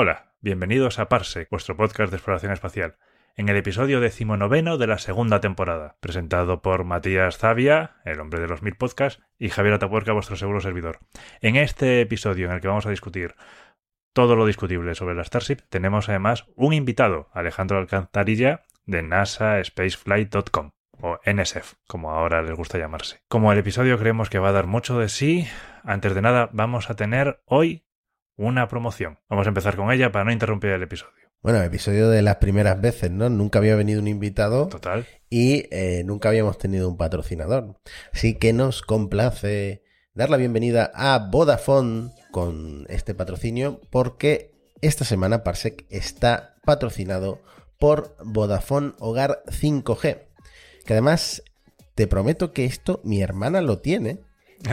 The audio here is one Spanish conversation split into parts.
Hola, bienvenidos a Parsec, vuestro podcast de exploración espacial, en el episodio decimonoveno de la segunda temporada, presentado por Matías Zavia, el hombre de los mil podcasts, y Javier Atapuerca, vuestro seguro servidor. En este episodio en el que vamos a discutir todo lo discutible sobre la Starship, tenemos además un invitado, Alejandro Alcantarilla, de nasaspaceflight.com o NSF, como ahora les gusta llamarse. Como el episodio creemos que va a dar mucho de sí, antes de nada vamos a tener hoy una promoción. Vamos a empezar con ella para no interrumpir el episodio. Bueno, episodio de las primeras veces, ¿no? Nunca había venido un invitado. Total. Y eh, nunca habíamos tenido un patrocinador. Así que nos complace dar la bienvenida a Vodafone con este patrocinio porque esta semana Parsec está patrocinado por Vodafone Hogar 5G. Que además te prometo que esto mi hermana lo tiene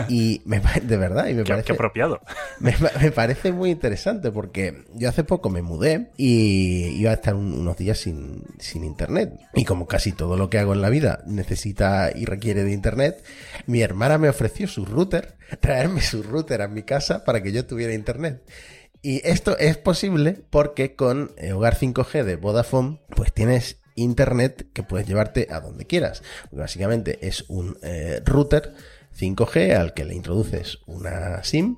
y me, de verdad, y me parece. apropiado. Me, parece muy interesante porque yo hace poco me mudé y iba a estar unos días sin, sin internet. Y como casi todo lo que hago en la vida necesita y requiere de internet, mi hermana me ofreció su router, traerme su router a mi casa para que yo tuviera internet. Y esto es posible porque con eh, Hogar 5G de Vodafone, pues tienes internet que puedes llevarte a donde quieras. Básicamente es un eh, router 5G al que le introduces una SIM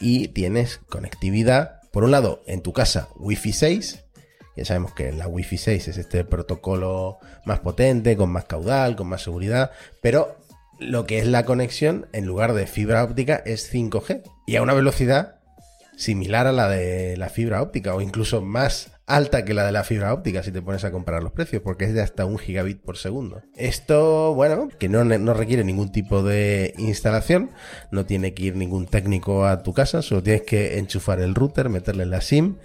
y tienes conectividad, por un lado, en tu casa Wi-Fi 6. Ya sabemos que la Wi-Fi 6 es este protocolo más potente, con más caudal, con más seguridad, pero lo que es la conexión, en lugar de fibra óptica, es 5G y a una velocidad similar a la de la fibra óptica o incluso más alta que la de la fibra óptica si te pones a comparar los precios, porque es de hasta un gigabit por segundo. Esto, bueno, que no, no, requiere ningún tipo de instalación, no tiene que ir ningún técnico a tu casa, solo tienes que enchufar el router, meterle la SIM.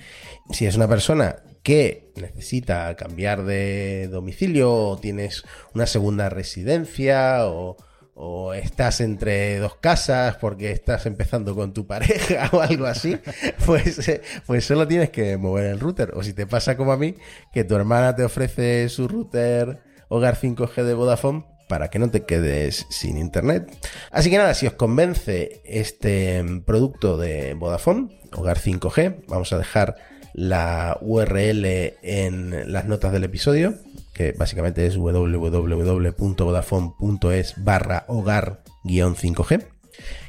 Si es una persona que necesita cambiar de domicilio o tienes una segunda residencia o o estás entre dos casas porque estás empezando con tu pareja o algo así, pues, eh, pues solo tienes que mover el router. O si te pasa como a mí, que tu hermana te ofrece su router Hogar 5G de Vodafone para que no te quedes sin internet. Así que nada, si os convence este producto de Vodafone, Hogar 5G, vamos a dejar la URL en las notas del episodio que básicamente es www.vodafone.es barra hogar-5G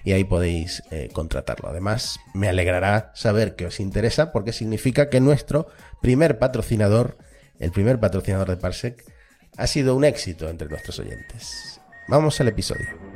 y ahí podéis eh, contratarlo. Además, me alegrará saber que os interesa porque significa que nuestro primer patrocinador, el primer patrocinador de Parsec, ha sido un éxito entre nuestros oyentes. Vamos al episodio.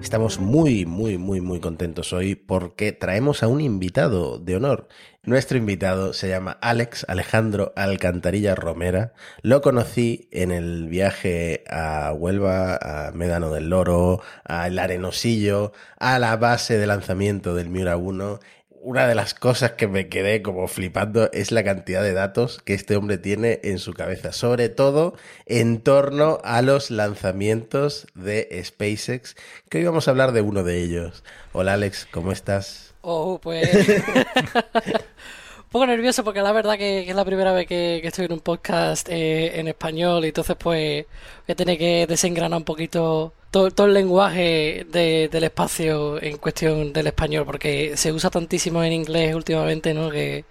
Estamos muy, muy, muy, muy contentos hoy porque traemos a un invitado de honor. Nuestro invitado se llama Alex Alejandro Alcantarilla Romera. Lo conocí en el viaje a Huelva, a Médano del Loro, al Arenosillo, a la base de lanzamiento del Miura 1 una de las cosas que me quedé como flipando es la cantidad de datos que este hombre tiene en su cabeza, sobre todo en torno a los lanzamientos de SpaceX, que hoy vamos a hablar de uno de ellos. Hola Alex, ¿cómo estás? Oh, pues... un poco nervioso porque la verdad que, es la primera vez que, estoy en un podcast eh, en español y entonces pues voy a tener que desengranar un poquito todo, el lenguaje del espacio en cuestión del español, porque se usa tantísimo en inglés últimamente, ¿no? Que,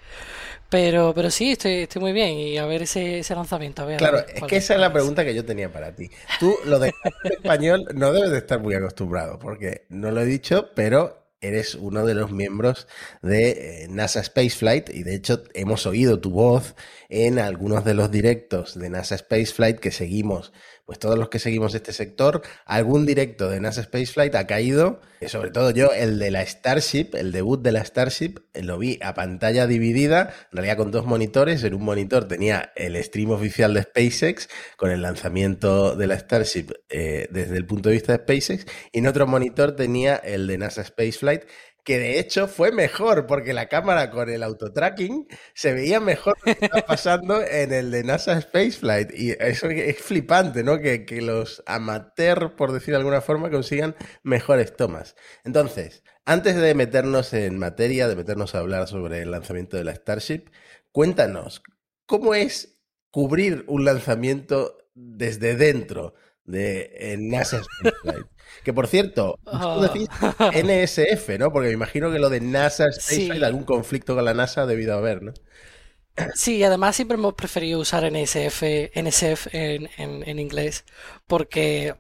pero, pero sí, estoy, estoy muy bien y a ver ese, ese lanzamiento. claro, es que esa es la pregunta que yo tenía para ti. Tú, lo de español, no debes de estar muy acostumbrado, porque no lo he dicho, pero eres uno de los miembros de eh, NASA Spaceflight y de hecho hemos oído tu voz en algunos de los directos de NASA Spaceflight que seguimos pues todos los que seguimos este sector, algún directo de NASA Spaceflight ha caído, sobre todo yo, el de la Starship, el debut de la Starship, eh, lo vi a pantalla dividida, en realidad con dos monitores, en un monitor tenía el stream oficial de SpaceX con el lanzamiento de la Starship eh, desde el punto de vista de SpaceX, y en otro monitor tenía el de NASA Spaceflight, que de hecho fue mejor porque la cámara con el autotracking se veía mejor lo que estaba pasando en el de NASA Spaceflight. Y eso es flipante, ¿no? Que, que los amateurs, por decir de alguna forma, consigan mejores tomas. Entonces, antes de meternos en materia, de meternos a hablar sobre el lanzamiento de la Starship, cuéntanos, ¿cómo es cubrir un lanzamiento desde dentro de NASA Spaceflight? Que por cierto, decís NSF, ¿no? Porque me imagino que lo de NASA Spaceflight, algún conflicto con la NASA debido haber, ¿no? Sí, además siempre hemos preferido usar NSF, NSF en, en inglés, porque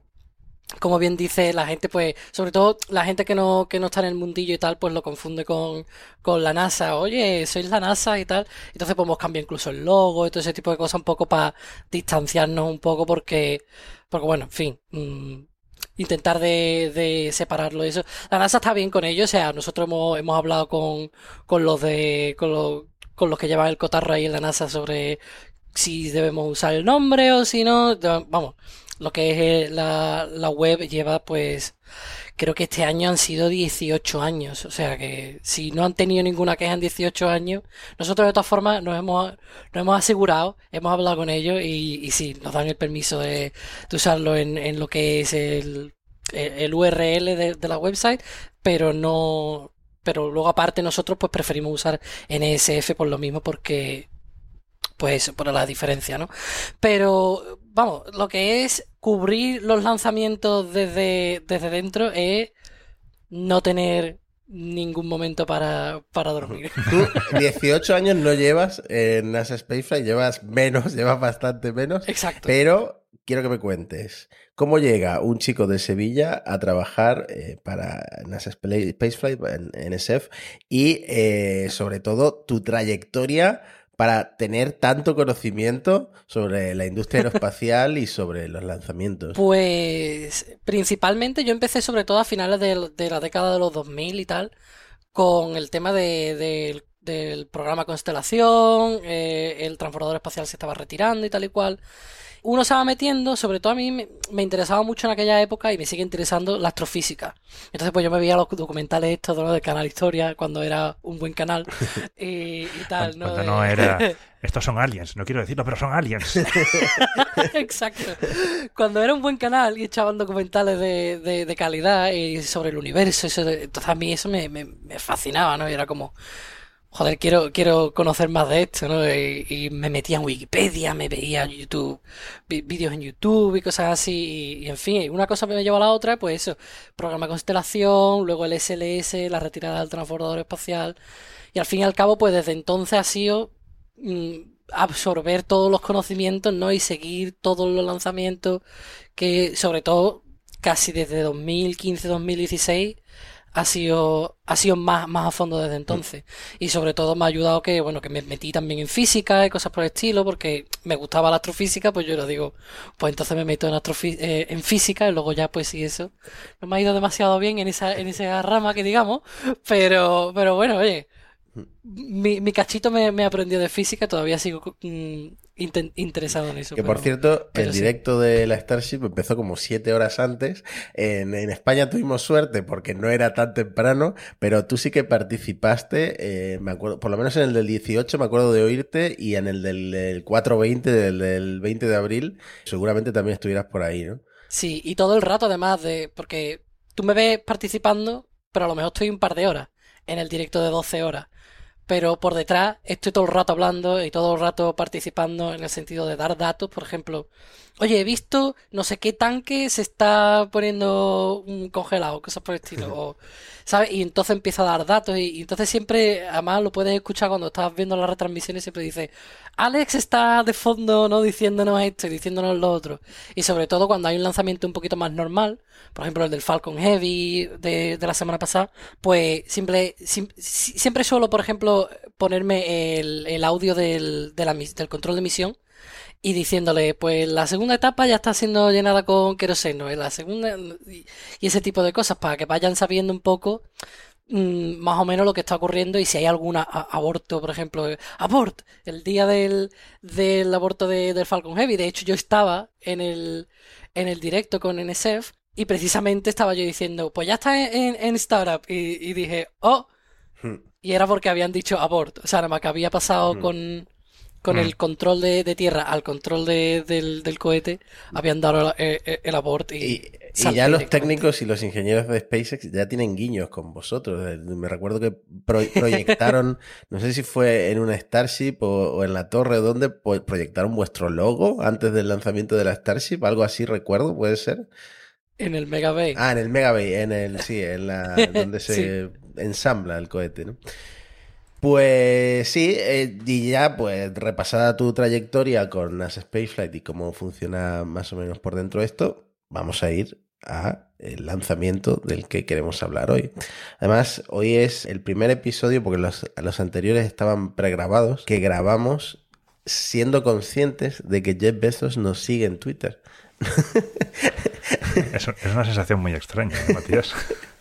como bien dice la gente, pues, sobre todo la gente que no, que no está en el mundillo y tal, pues lo confunde con, con la NASA. Oye, sois la NASA y tal. Entonces podemos cambiar incluso el logo y todo ese tipo de cosas un poco para distanciarnos un poco porque, porque bueno, en fin, mm, intentar de, de separarlo eso. La NASA está bien con ello, o sea, nosotros hemos, hemos hablado con, con los de, con los, con los que llevan el cotarro ahí en la NASA sobre si debemos usar el nombre o si no, vamos, lo que es la, la web lleva pues creo que este año han sido 18 años. O sea que si no han tenido ninguna queja en 18 años, nosotros de todas formas nos hemos, nos hemos asegurado, hemos hablado con ellos y, sí, nos dan el permiso de, usarlo en, en, lo que es el, el URL de, de, la website, pero no, pero luego aparte nosotros pues preferimos usar NSF por lo mismo porque pues por la diferencia, ¿no? Pero vamos, lo que es cubrir los lanzamientos desde, desde dentro es no tener ningún momento para, para dormir. Tú 18 años no llevas en NASA Spaceflight, llevas menos, llevas bastante menos. Exacto. Pero quiero que me cuentes, ¿cómo llega un chico de Sevilla a trabajar eh, para NASA Spaceflight, en NSF, y eh, sobre todo tu trayectoria para tener tanto conocimiento sobre la industria aeroespacial y sobre los lanzamientos? Pues principalmente yo empecé sobre todo a finales de, la década de los 2000 y tal, con el tema de, del programa Constelación, eh, el transbordador espacial se estaba retirando y tal y cual uno se va metiendo, sobre todo a mí me, interesaba mucho en aquella época y me sigue interesando la astrofísica. Entonces pues yo me veía los documentales estos ¿no? del canal Historia cuando era un buen canal y, y tal, ¿no? Cuando no era... Estos son aliens, no quiero decirlo, pero son aliens. Exacto. Cuando era un buen canal y echaban documentales de, de, de calidad y sobre el universo, eso, entonces a mí eso me, me, me fascinaba, ¿no? Y era como, joder, quiero, quiero conocer más de esto, ¿no? Y, me metía en Wikipedia, me veía YouTube, vídeos en YouTube y cosas así, y, en fin, una cosa me lleva a la otra, pues eso, programa constelación, luego el SLS, la retirada del transbordador espacial, y al fin y al cabo, pues desde entonces ha sido mm, absorber todos los conocimientos, ¿no? Y seguir todos los lanzamientos que, sobre todo, casi desde 2015-2016, ha sido, ha sido más, más a fondo desde entonces. Y sobre todo me ha ayudado que, bueno, que me metí también en física y cosas por el estilo, porque me gustaba la astrofísica, pues yo lo digo, pues entonces me meto en, eh, en física y luego ya pues sí eso. No me ha ido demasiado bien en esa, en esa rama que digamos, pero, pero bueno, oye, mi, mi cachito me, me aprendió de física, todavía sigo mm, interesado en eso. Que por cierto, el directo de la Starship empezó como siete horas antes. En, en, España tuvimos suerte porque no era tan temprano, pero tú sí que participaste, eh, me acuerdo, por lo menos en el del 18 me acuerdo de oírte y en el del, del 420, del, del 20 de abril, seguramente también estuvieras por ahí, ¿no? Sí, y todo el rato además de, porque tú me ves participando, pero a lo mejor estoy un par de horas en el directo de 12 horas pero por detrás estoy todo el rato hablando y todo el rato participando en el sentido de dar datos, por ejemplo, oye, he visto no sé qué tanque se está poniendo congelado, cosas por el estilo, o, ¿sabes? Y entonces empieza a dar datos y, entonces siempre, además lo puedes escuchar cuando estás viendo las retransmisiones, siempre dice, Alex está de fondo, ¿no? Diciéndonos esto y diciéndonos lo otro. Y sobre todo cuando hay un lanzamiento un poquito más normal, por ejemplo el del Falcon Heavy de, de la semana pasada, pues siempre, siempre suelo, por ejemplo, ponerme el, el audio del, de la, del control de misión y diciéndole, pues la segunda etapa ya está siendo llenada con queroseno, la segunda y ese tipo de cosas para que vayan sabiendo un poco mmm, más o menos lo que está ocurriendo y si hay alguna aborto, por ejemplo, abort, el día del, del aborto de, del Falcon Heavy, de hecho yo estaba en el, en el directo con NSF Y precisamente estaba yo diciendo, pues ya está en, en Startup. Y, y dije, oh. Hmm. Y era porque habían dicho abort. O sea, nada más que había pasado con, con Mm. el control de, de tierra al control de- del, del cohete, habían dado el, el- el abort. Y, Y, y salté ya los técnicos y los ingenieros de SpaceX ya tienen guiños con vosotros. Eh, Me recuerdo que pro- proyectaron, no sé si fue en una Starship o, o en la torre donde proyectaron vuestro logo antes del lanzamiento de la Starship, algo así recuerdo, puede ser. En el Mega Bay. Ah, en el Mega Bay, en el, sí, en la, donde se ensambla el cohete, ¿no? Pues sí, eh, y ya pues repasada tu trayectoria con NASA Spaceflight y cómo funciona más o menos por dentro esto, vamos a ir a el lanzamiento del que queremos hablar hoy. Además, hoy es el primer episodio, porque los, los anteriores estaban pregrabados, que grabamos siendo conscientes de que Jeff Bezos nos sigue en Twitter. Es, es una sensación muy extraña, ¿eh, Matías.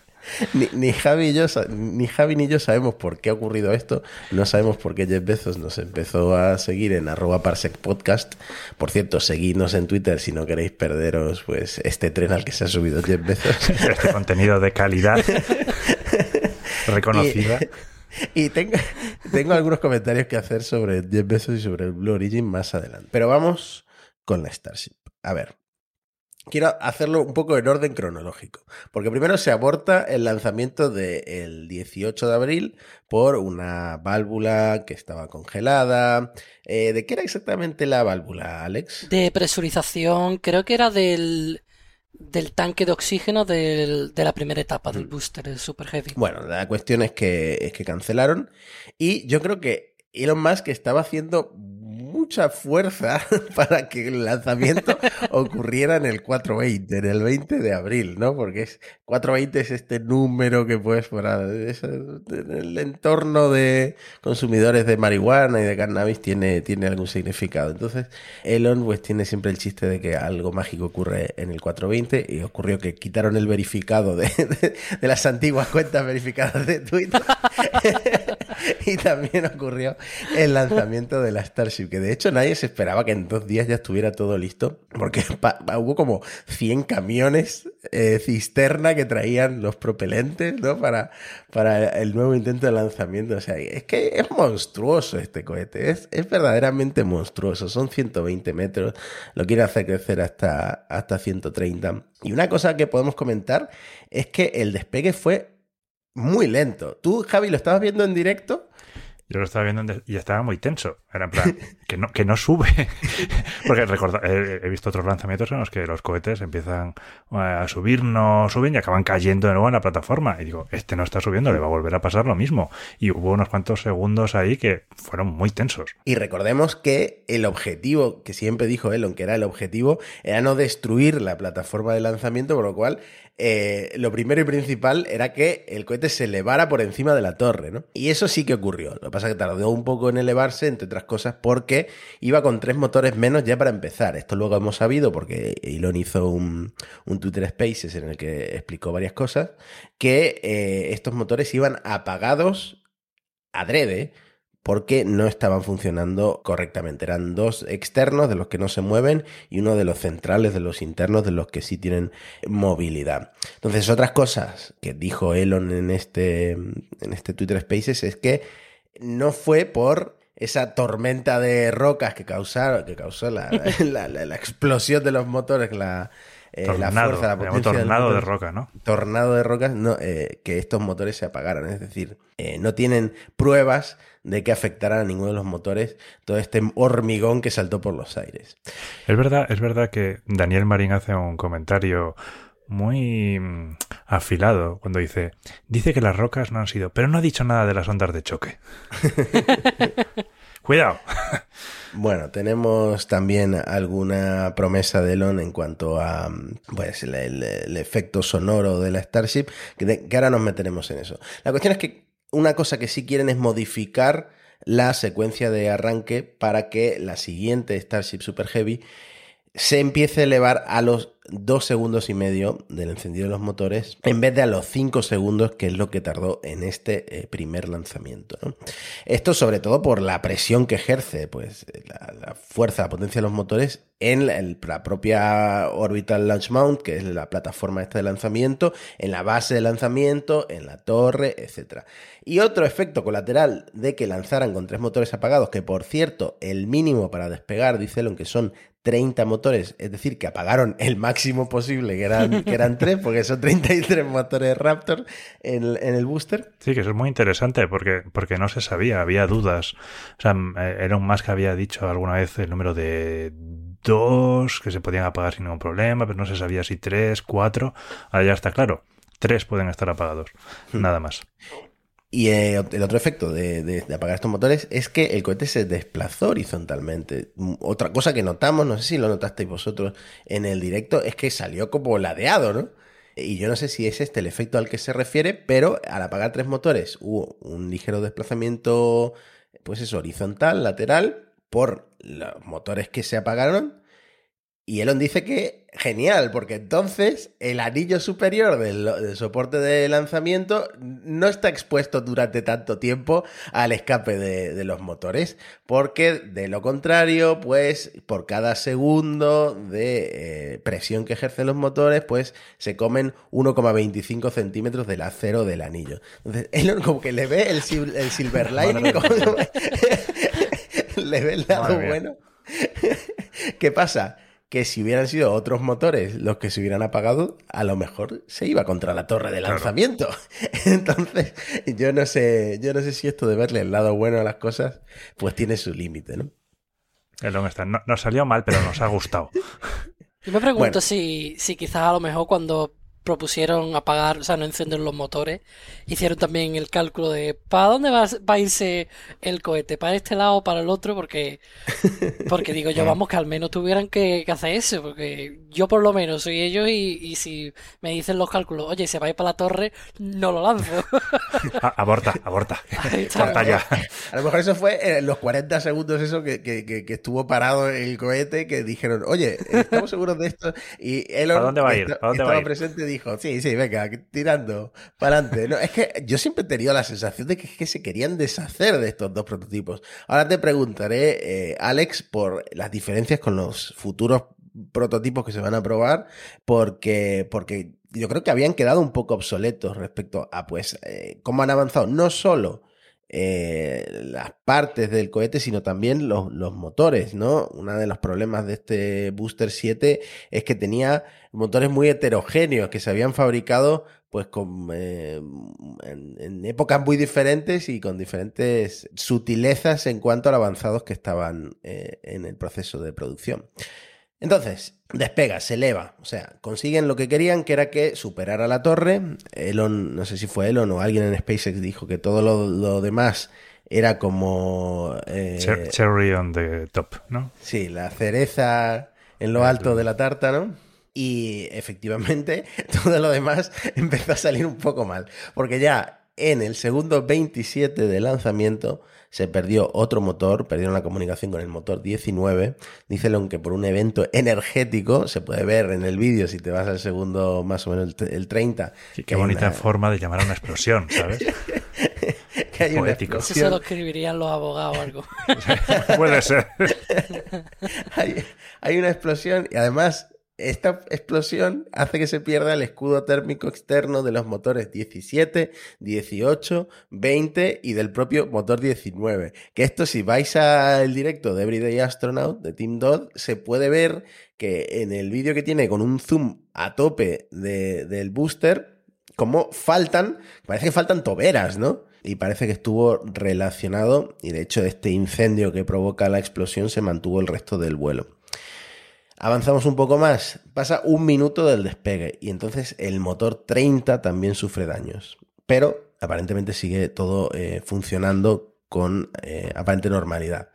Ni, ni Javi y yo, ni Javi ni yo sabemos por qué ha ocurrido esto. No sabemos por qué Jeff Bezos nos empezó a seguir en arroba parsec podcast. Por cierto, seguidnos en Twitter si no queréis perderos pues este tren al que se ha subido Jeff Bezos. Este contenido de calidad reconocida. Y, y tengo, tengo algunos comentarios que hacer sobre Jeff Bezos y sobre el Blue Origin más adelante. Pero vamos con la Starship. A ver. Quiero hacerlo un poco en orden cronológico, porque primero se aborta el lanzamiento del 18 de abril por una válvula que estaba congelada. Eh, ¿De qué era exactamente la válvula, Alex? De presurización, creo que era del, del tanque de oxígeno del- de la primera etapa del booster, el Super Heavy. Bueno, la cuestión es que, es que cancelaron y yo creo que Elon Musk estaba haciendo mucha fuerza para que el lanzamiento ocurriera en el 420, en el 20 de abril, ¿no? Porque es 420 es este número que pues para es- el entorno de consumidores de marihuana y de cannabis tiene, tiene algún significado. Entonces, Elon pues tiene siempre el chiste de que algo mágico ocurre en el 420 y ocurrió que quitaron el verificado de, de- de las antiguas cuentas verificadas de Twitter. y también ocurrió el lanzamiento de la Starship, que de hecho nadie se esperaba que en dos días ya estuviera todo listo, porque hubo como 100 camiones eh, cisterna que traían los propelentes ¿no? para, para el nuevo intento de lanzamiento. O sea, es que es monstruoso este cohete, es, es verdaderamente monstruoso. Son 120 metros, lo quiere hacer crecer hasta, hasta 130. Y una cosa que podemos comentar es que el despegue fue muy lento. Tú, Javi, lo estabas viendo en directo. Yo lo estaba viendo y estaba muy tenso. Era en plan, que no, que no sube. Porque recorda- he visto otros lanzamientos en los que los cohetes empiezan eh, a subir, no suben y acaban cayendo de nuevo en la plataforma. Y digo, este no está subiendo, le va a volver a pasar lo mismo. Y hubo unos cuantos segundos ahí que fueron muy tensos. Y recordemos que el objetivo, que siempre dijo Elon, que era el objetivo, era no destruir la plataforma de lanzamiento, por lo cual eh, lo primero y principal era que el cohete se elevara por encima de la torre, ¿no? Y eso sí que ocurrió. Lo que pasa es que tardó un poco en elevarse, entre otras cosas, porque iba con tres motores menos ya para empezar. Esto luego hemos sabido porque Elon hizo un, Twitter Spaces en el que explicó varias cosas, que eh, estos motores iban apagados adrede porque no estaban funcionando correctamente. Eran dos externos de los que no se mueven y uno de los centrales, de los internos, de los que sí tienen movilidad. Entonces, otras cosas que dijo Elon en este, en este Twitter Spaces es que no fue por esa tormenta de rocas que causaron, que causó la, la- la- la explosión de los motores, la, eh, la tornado, fuerza, la se llamó potencia tornado de roca, ¿no? tornado de rocas, no, eh, que estos motores se apagaran. Es decir, eh, no tienen pruebas de que afectaran a ninguno de los motores todo este hormigón que saltó por los aires. Es verdad, es verdad que Daniel Marín hace un comentario muy mm, afilado cuando dice, dice que las rocas no han sido, pero no ha dicho nada de las ondas de choque. Cuidado. Bueno, tenemos también alguna promesa de Elon en cuanto a pues, el, el- el efecto sonoro de la Starship, que, de- que ahora nos meteremos en eso. La cuestión es que una cosa que sí quieren es modificar la secuencia de arranque para que la siguiente Starship Super Heavy se empiece a elevar a los dos segundos y medio del encendido de los motores en vez de a los cinco segundos que es lo que tardó en este eh, primer lanzamiento. Esto sobre todo por la presión que ejerce pues, la, fuerza, la potencia de los motores en la, propia Orbital Launch Mount, que es la plataforma esta de lanzamiento, en la base de lanzamiento, en la torre, etc. Y otro efecto colateral de que lanzaran con tres motores apagados, que por cierto, el mínimo para despegar, dice que son 30 motores, es decir, que apagaron el máximo posible, que eran, que eran 3, porque son 33 motores Raptor en, el booster. Sí, que eso es muy interesante, porque, porque no se sabía, había dudas. O sea, eh, Elon Musk había dicho alguna vez el número de dos que se podían apagar sin ningún problema, pero no se sabía si tres, cuatro. Ahora ya está claro. Tres pueden estar apagados, hmm. nada más. Y eh, el otro efecto de, apagar estos motores es que el cohete se desplazó horizontalmente. Mm, otra cosa que notamos, no sé si lo notasteis vosotros en el directo, es que salió como ladeado, ¿no? Y yo no sé si es este el efecto al que se refiere, pero al apagar tres motores hubo un ligero desplazamiento, pues eso, horizontal, lateral, por los motores que se apagaron y Elon dice que genial, porque entonces el anillo superior del, soporte de lanzamiento no está expuesto durante tanto tiempo al escape de, los motores, porque de lo contrario, pues por cada segundo de eh, presión que ejercen los motores, pues se comen 1,25 centímetros del acero del anillo. Entonces Elon como que le ve el, el silver lining, le ve el lado bueno. ¿Qué pasa? Que si hubieran sido otros motores los que se hubieran apagado, a lo mejor se iba contra la torre de lanzamiento. Entonces, yo no sé, yo no sé si esto de verle el lado bueno a las cosas, pues tiene su límite, ¿no? El no, nos salió mal, pero nos ha gustado. Yo me pregunto si, si quizás a lo mejor cuando propusieron apagar, o sea, no encender los motores. Hicieron también el cálculo de para dónde va, a irse el cohete, para este lado o para el otro, porque, porque digo yo, vamos, que al menos tuvieran que, hacer eso, porque yo por lo menos soy ellos y, si me dicen los cálculos, oye, se va a ir para la torre, no lo lanzo. aborta, aborta. A lo mejor eso fue en los 40 segundos eso que, que, estuvo parado el cohete, que dijeron, oye, estamos seguros de esto. Y él ¿A dónde va a ir? ¿A dónde estaba presente dijo, sí, sí, venga, tirando para adelante. No, es que yo siempre he tenido la sensación de que, se querían deshacer de estos dos prototipos. Ahora te preguntaré, eh, Alex, por las diferencias con los futuros prototipos que se van a probar, porque, porque yo creo que habían quedado un poco obsoletos respecto a, pues, eh, cómo han avanzado no solo eh, las partes del cohete, sino también los, los, motores, ¿no? Uno de los problemas de este Booster 7 es que tenía motores muy heterogéneos que se habían fabricado pues con eh, en, épocas muy diferentes y con diferentes sutilezas en cuanto a lo avanzados que estaban eh, en el proceso de producción. Entonces, despega, se eleva, o sea, consiguen lo que querían, que era que superara la torre. Elon, no sé si fue Elon o alguien en SpaceX dijo que todo lo, demás era como... Eh, cherry on the top, ¿no? Sí, la cereza en lo alto de la tarta, ¿no? Y efectivamente, todo lo demás empezó a salir un poco mal, porque ya en el segundo 27 de lanzamiento se perdió otro motor, perdieron la comunicación con el motor 19. Dícelo que por un evento energético, se puede ver en el vídeo si te vas al segundo más o menos el, 30. qué bonita forma de llamar a una explosión, ¿sabes? que hay una explosión. Eso se lo escribirían los abogados o algo. puede ser. hay, hay una explosión y además esta explosión hace que se pierda el escudo térmico externo de los motores 17, 18, 20 y del propio motor 19. Que esto si vais al directo de Everyday Astronaut de Team Dodd se puede ver que en el vídeo que tiene con un zoom a tope del booster, como faltan, parece que faltan toberas, ¿no? Y parece que estuvo relacionado y de hecho este incendio que provoca la explosión se mantuvo el resto del vuelo. Avanzamos un poco más, pasa un minuto del despegue y entonces el motor 30 también sufre daños. Pero aparentemente sigue todo eh, funcionando con eh, aparente normalidad.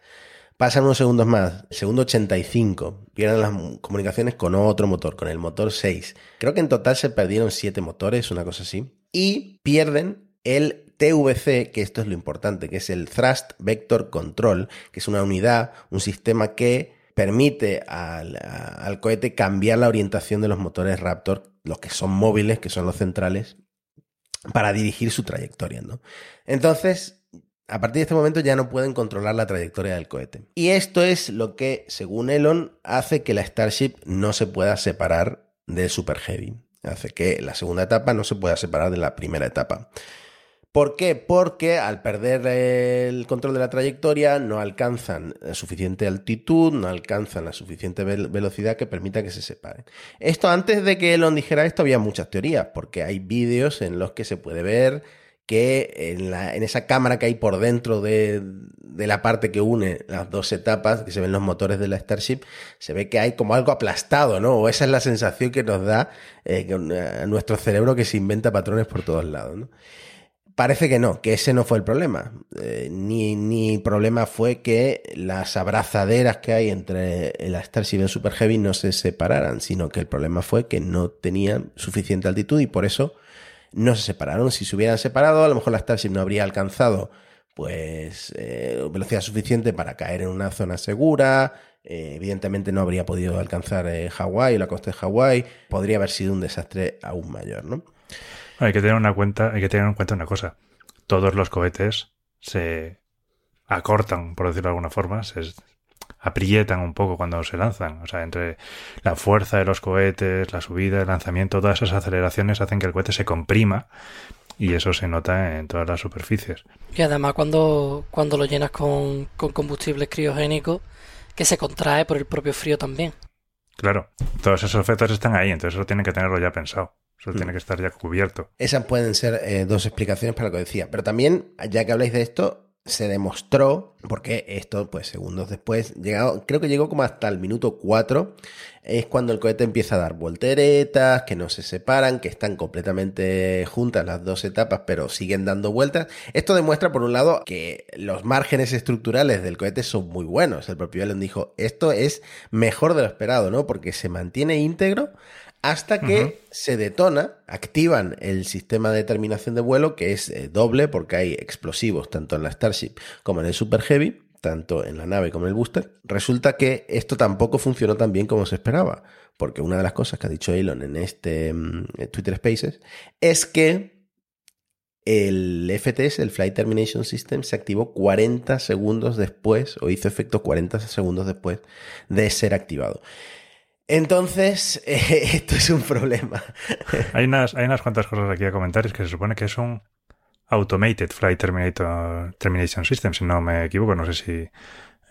Pasan unos segundos más, segundo 85, pierden las comunicaciones con otro motor, con el motor 6. Creo que en total se perdieron 7 motores, una cosa así. Y pierden el TVC, que esto es lo importante, que es el Thrust Vector Control, que es una unidad, un sistema que permite al, al cohete cambiar la orientación de los motores Raptor, los que son móviles, que son los centrales, para dirigir su trayectoria, ¿no? Entonces, a partir de este momento ya no pueden controlar la trayectoria del cohete. Y esto es lo que, según Elon, hace que la Starship no se pueda separar del Super Heavy. Hace que la segunda etapa no se pueda separar de la primera etapa. ¿Por qué? Porque al perder el control de la trayectoria no alcanzan la suficiente altitud, no alcanzan la suficiente velocidad que permita que se separen. Esto antes de que Elon dijera esto había muchas teorías, porque hay vídeos en los que se puede ver que en, la, en esa cámara que hay por dentro de, la parte que une las dos etapas, que se ven los motores de la Starship, se ve que hay como algo aplastado, ¿no? O esa es la sensación que nos da eh, a nuestro cerebro que se inventa patrones por todos lados, ¿no? Parece que no, que ese no fue el problema. Eh, ni, ni problema fue que las abrazaderas que hay entre la Starship y el Super Heavy no se separaran, sino que el problema fue que no tenían suficiente altitud y por eso no se separaron. Si se hubieran separado, a lo mejor la Starship no habría alcanzado pues eh, velocidad suficiente para caer en una zona segura. Eh, evidentemente no habría podido alcanzar Hawái o la costa de Hawái. Podría haber sido un desastre aún mayor, ¿no? Hay que tener una cuenta, hay que tener en cuenta una cosa. Todos los cohetes se acortan, por decirlo de alguna forma, se aprietan un poco cuando se lanzan. O sea, entre la fuerza de los cohetes, la subida, el lanzamiento, todas esas aceleraciones hacen que el cohete se comprima y eso se nota en todas las superficies. Y además cuando, cuando lo llenas con, con combustible criogénico, que se contrae por el propio frío también. Claro, todos esos efectos están ahí, entonces eso tiene que tenerlo ya pensado. Eso tiene mm. que estar ya cubierto. Esas pueden ser eh, dos explicaciones para lo que decía. Pero también, ya que habláis de esto, se demostró, porque esto, pues segundos después, llegado, creo que llegó como hasta el minuto 4, es cuando el cohete empieza a dar volteretas, que no se separan, que están completamente juntas las dos etapas, pero siguen dando vueltas. Esto demuestra, por un lado, que los márgenes estructurales del cohete son muy buenos. El propio Elon dijo, esto es mejor de lo esperado, ¿no? Porque se mantiene íntegro hasta que se detona, activan el sistema de terminación de vuelo, que es eh, doble porque hay explosivos tanto en la Starship como en el Super Heavy, tanto en la nave como en el booster. Resulta que esto tampoco funcionó tan bien como se esperaba, porque una de las cosas que ha dicho Elon en este mm, Twitter Spaces es que el FTS, el Flight Termination System, se activó 40 segundos después, o hizo efecto 40 segundos después de ser activado. Entonces, esto es un problema. hay, unas, hay unas cuantas cosas aquí a comentar. Es que se supone que es un Automated Flight Termination System, si no me equivoco. No sé si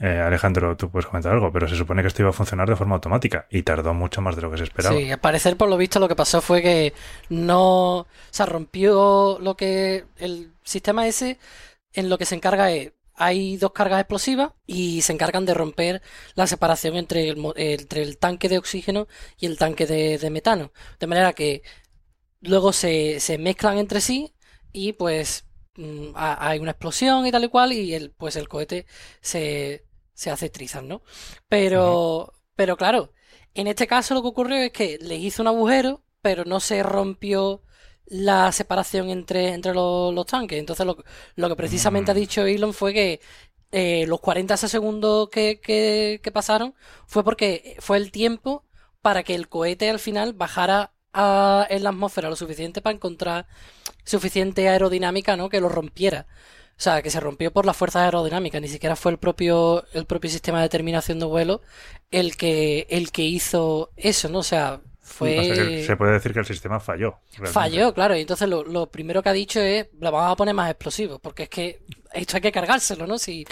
eh, Alejandro, tú puedes comentar algo, pero se supone que esto iba a funcionar de forma automática y tardó mucho más de lo que se esperaba. Sí, al parecer, por lo visto, lo que pasó fue que no. se rompió lo que. El sistema ese en lo que se encarga es hay dos cargas explosivas y se encargan de romper la separación entre el, entre el tanque de oxígeno y el tanque de, metano. De manera que luego se, se, mezclan entre sí y pues mm, hay una explosión y tal y cual y el, pues el cohete se, se hace trizas, ¿no? Pero, pero claro, en este caso lo que ocurrió es que le hizo un agujero, pero no se rompió la separación entre, entre los, tanques. Entonces, lo, lo, que precisamente ha mm. dicho Elon fue que eh, los 40 segundos que, que, pasaron fue porque fue el tiempo para que el cohete al final bajara a, en la atmósfera lo suficiente para encontrar suficiente aerodinámica, ¿no? Que lo rompiera. O sea, que se rompió por la fuerza aerodinámica, ni siquiera fue el propio, el propio sistema de terminación de vuelo el que, el que hizo eso, ¿no? O sea, se puede decir que el sistema falló. Falló, claro. Y entonces lo, primero que ha dicho es, la vamos a poner más explosivo, porque es que esto hay que cargárselo, ¿no? Si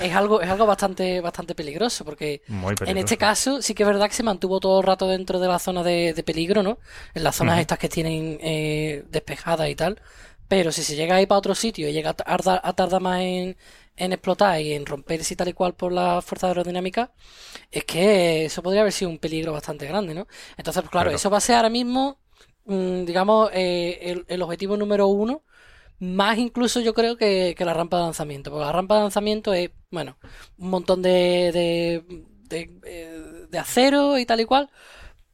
es algo, es algo bastante, bastante peligroso, porque en este caso sí que es verdad que se mantuvo todo el rato dentro de la zona de, peligro, ¿no? En las zonas estas que tienen eh, despejadas y tal. Pero si se llega ahí para otro sitio y llega a tardar más en, en explotar y en romperse y tal y cual por la fuerza aerodinámica, es que eso podría haber sido un peligro bastante grande, ¿no? Entonces, pues claro, eso va a ser ahora mismo, mm, digamos, eh, el, objetivo número uno, más incluso yo creo que, la rampa de lanzamiento, porque la rampa de lanzamiento es, bueno, un montón de, de, de, eh, de acero y tal y cual,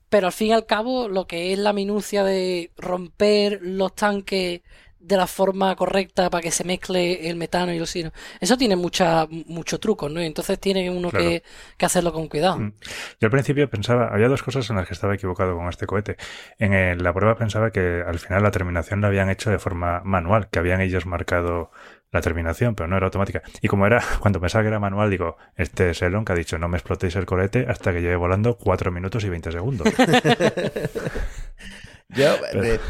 pero al fin y al cabo lo que es la minucia de romper los tanques de la forma correcta para que se mezcle el metano y el oxígeno. Eso tiene mucha, mucho truco, ¿no? Entonces tiene uno que, hacerlo con cuidado. Mm. Yo al principio pensaba, había dos cosas en las que estaba equivocado con este cohete. En la prueba pensaba que al final la terminación la habían hecho de forma manual, que habían ellos marcado la terminación, pero no era automática. Y como era, cuando pensaba que era manual, digo, este es Elon que ha dicho, no me explotéis el cohete hasta que lleve volando 4 minutos y 20 segundos. Yo,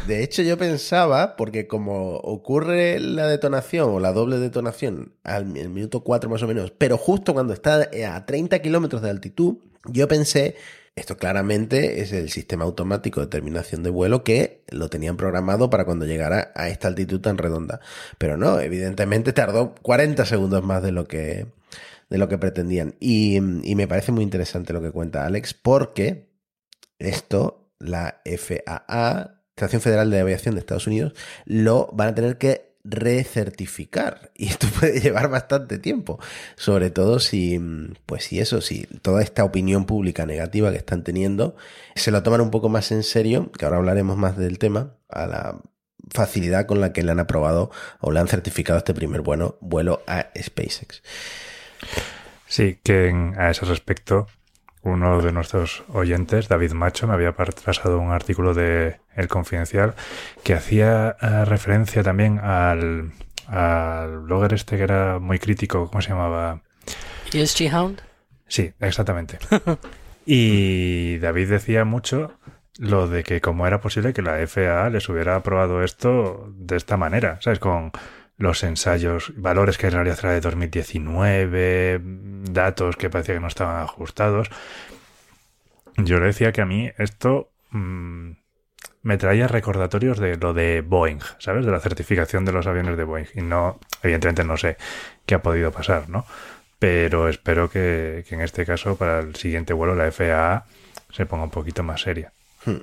de, hecho, yo pensaba, porque como ocurre la detonación o la doble detonación al minuto 4 más o menos, pero justo cuando está a 30 kilómetros de altitud, yo pensé, esto claramente es el sistema automático de terminación de vuelo que lo tenían programado para cuando llegara a esta altitud tan redonda. Pero no, evidentemente tardó 40 segundos más de lo que, de lo que pretendían. Y, y me parece muy interesante lo que cuenta Alex, porque esto la FAA, Estación Federal de Aviación de Estados Unidos, lo van a tener que recertificar. Y esto puede llevar bastante tiempo. Sobre todo si pues si eso si toda esta opinión pública negativa que están teniendo se lo toman un poco más en serio que ahora hablaremos más del tema a la facilidad con la que le han aprobado o le han certificado este primer bueno, vuelo a SpaceX. Sí que a ese respecto uno de nuestros oyentes, David Macho, me había pasado un artículo de El Confidencial que hacía eh, referencia también al, al blogger este que era muy crítico, ¿cómo se llamaba? ESG Hound. Sí, exactamente. y David decía mucho lo de que cómo era posible que la FAA les hubiera aprobado esto de esta manera, ¿sabes? Con los ensayos, valores que en realidad era de 2019, datos que parecía que no estaban ajustados. Yo le decía que a mí esto mm, me traía recordatorios de lo de Boeing, ¿sabes? De la certificación de los aviones de Boeing. Y no, evidentemente no sé qué ha podido pasar, ¿no? Pero espero que, que en este caso, para el siguiente vuelo, la FAA se ponga un poquito más seria. Hmm.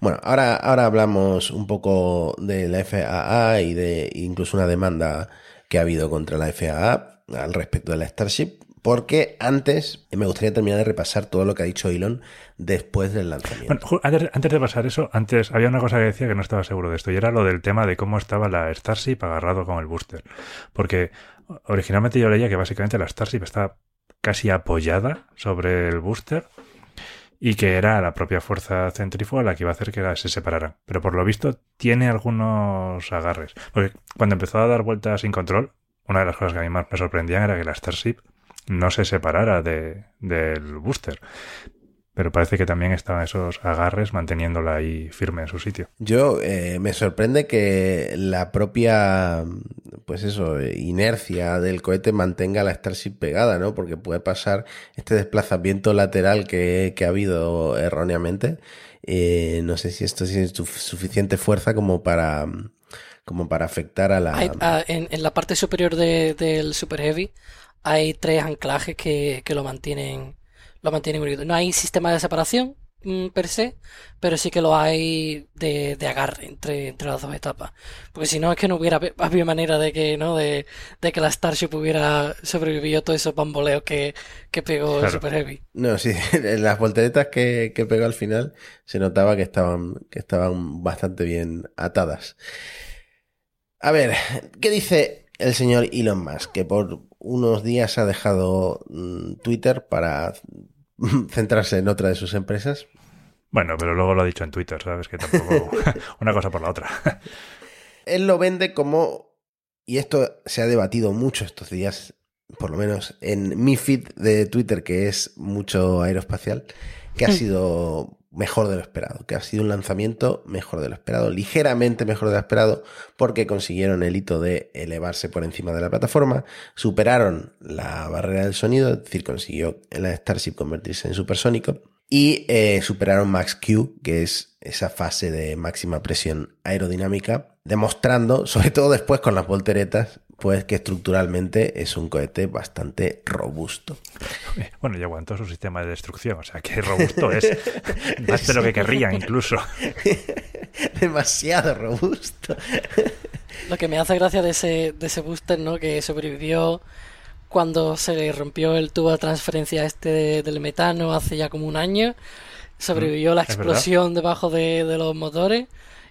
Bueno, ahora, ahora hablamos un poco de la FAA y de incluso una demanda que ha habido contra la FAA al respecto de la Starship, porque antes me gustaría terminar de repasar todo lo que ha dicho Elon después del lanzamiento. Antes, de pasar eso, antes había una cosa que decía que no estaba seguro de esto, y era lo del tema de cómo estaba la Starship agarrado con el booster. Porque originalmente yo leía que básicamente la Starship está casi apoyada sobre el booster y que era la propia fuerza centrífuga la que iba a hacer que se separaran. Pero por lo visto tiene algunos agarres. Porque cuando empezó a dar vueltas sin control, una de las cosas que a mí más me sorprendían era que la Starship no se separara de, del booster pero parece que también estaban esos agarres manteniéndola ahí firme en su sitio. Yo eh, me sorprende que la propia, pues eso, inercia del cohete mantenga la Starship pegada, ¿no? Porque puede pasar este desplazamiento lateral que, ha habido erróneamente. Eh, no sé si esto tiene suficiente fuerza como para como para afectar a la... Ah, en, la parte superior del Super Heavy hay tres anclajes que, que lo mantienen lo mantienen unido. No hay sistema de separación mm, per se, pero sí que lo hay de, agarre entre, entre las dos etapas. Porque si no es que no hubiera habido manera de que, ¿no? De, que la Starship hubiera sobrevivido todos esos bamboleos que, pegó el Super Heavy. No, sí, en las volteretas que, que pegó al final se notaba que estaban, que estaban bastante bien atadas. A ver, ¿qué dice el señor Elon Musk? Que por unos días ha dejado mm, Twitter para centrarse en otra de sus empresas. Bueno, pero luego lo ha dicho en Twitter, ¿sabes? Que tampoco una cosa por la otra. Él lo vende como, y esto se ha debatido mucho estos días, por lo menos en mi feed de Twitter, que es mucho aeroespacial, que ha sido mejor de lo esperado, que ha sido un lanzamiento mejor de lo esperado, ligeramente mejor de lo esperado, porque consiguieron el hito de elevarse por encima de la plataforma, superaron la barrera del sonido, es decir, consiguió la Starship convertirse en supersónico, y eh, superaron Max Q, que es esa fase de máxima presión aerodinámica, demostrando, sobre todo después con las volteretas, pues que estructuralmente es un cohete bastante robusto. Bueno, ya aguantó su sistema de destrucción, o sea que robusto es más de lo que querrían incluso. Demasiado robusto. Lo que me hace gracia de ese, de ese booster, ¿no? Que sobrevivió cuando se le rompió el tubo de transferencia este del metano hace ya como un año. Sobrevivió mm, la explosión debajo de, de los motores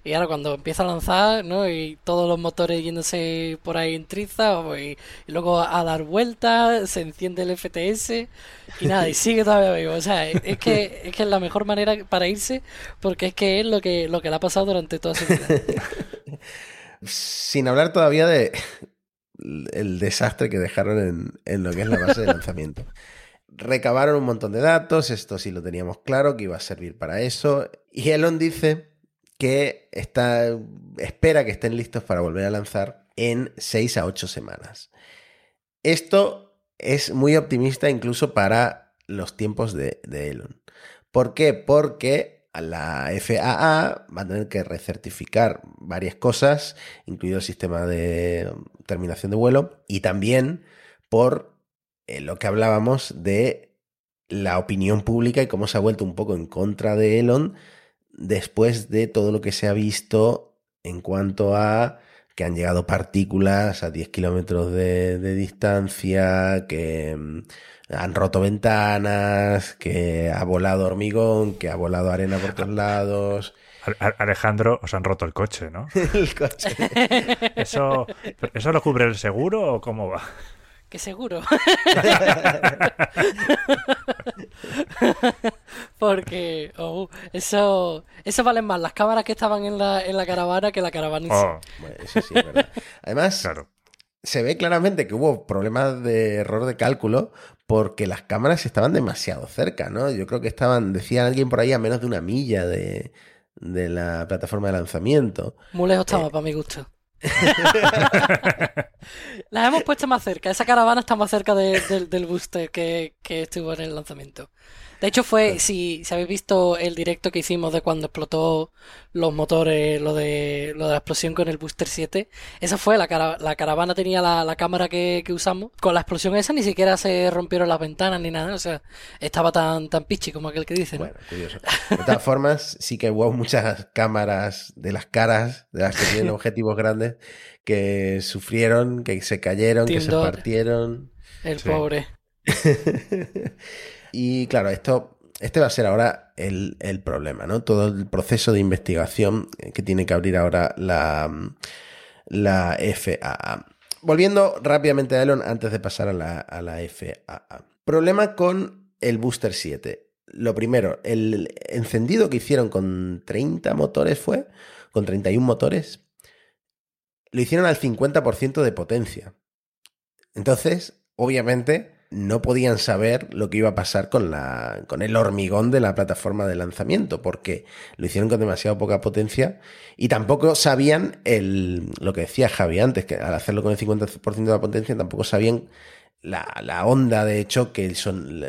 Y ahora cuando empieza a lanzar, ¿no? Y todos los motores yéndose por ahí en triza, y, y luego a dar vueltas, se enciende el FTS y nada, y sigue todavía vivo. O sea, es que, es que es la mejor manera para irse porque es que es lo que, lo que le ha pasado durante toda su vida. Sin hablar todavía de el desastre que dejaron en, en lo que es la base de lanzamiento. Recabaron un montón de datos, esto sí lo teníamos claro, que iba a servir para eso. Y Elon dice que está, espera que estén listos para volver a lanzar en 6 a 8 semanas. Esto es muy optimista incluso para los tiempos de, Elon. ¿Por qué? Porque la FAA va a tener que recertificar varias cosas, incluido el sistema de terminación de vuelo, y también por eh, lo que hablábamos de la opinión pública y cómo se ha vuelto un poco en contra de Elon después de todo lo que se ha visto en cuanto a que han llegado partículas a 10 kilómetros de, de, distancia, que mm, han roto ventanas, que ha volado hormigón, que ha volado arena por todos lados. Alejandro, os han roto el coche, ¿no? el coche. ¿Eso, ¿Eso lo cubre el seguro o cómo va? Que seguro. Porque oh, eso eso valen más las cámaras que estaban en la, en la caravana que la caravana. Oh. Bueno, eso sí, es verdad. Además, Claro. se ve claramente que hubo problemas de error de cálculo porque las cámaras estaban demasiado cerca, ¿no? Yo creo que estaban, decía alguien por ahí, a menos de una milla de, de la plataforma de lanzamiento. Muy lejos estaba, para mi gusto. Las hemos puesto más cerca. Esa caravana está más cerca de- del- del booster que, que estuvo en el lanzamiento. De hecho, fue, si, si habéis visto el directo que hicimos de cuando explotó los motores, lo de, lo de la explosión con el Booster 7, esa fue la, cara- la caravana, tenía la, la cámara que, que usamos. Con la explosión esa ni siquiera se rompieron las ventanas ni nada. O sea, estaba tan, tan pichi como aquel que dice, ¿no? Bueno, curioso. De todas formas, sí que hubo muchas cámaras de las caras, de las que tienen objetivos grandes, que sufrieron, que se cayeron, que se partieron. El Sí. pobre. y claro, esto, este va a ser ahora el, el problema, ¿no? Todo el proceso de investigación que tiene que abrir ahora la, la FAA. Volviendo rápidamente a Elon antes de pasar a la, a la FAA. Problema con el Booster 7. Lo primero, el encendido que hicieron con 30 motores fue, con 31 motores, lo hicieron al 50% de potencia. Entonces, obviamente, no podían saber lo que iba a pasar con, la, con el hormigón de la plataforma de lanzamiento, porque lo hicieron con demasiado poca potencia y tampoco sabían el, lo que decía Javi antes, que al hacerlo con el 50% de la potencia tampoco sabían la, la onda de choque, el, son, el,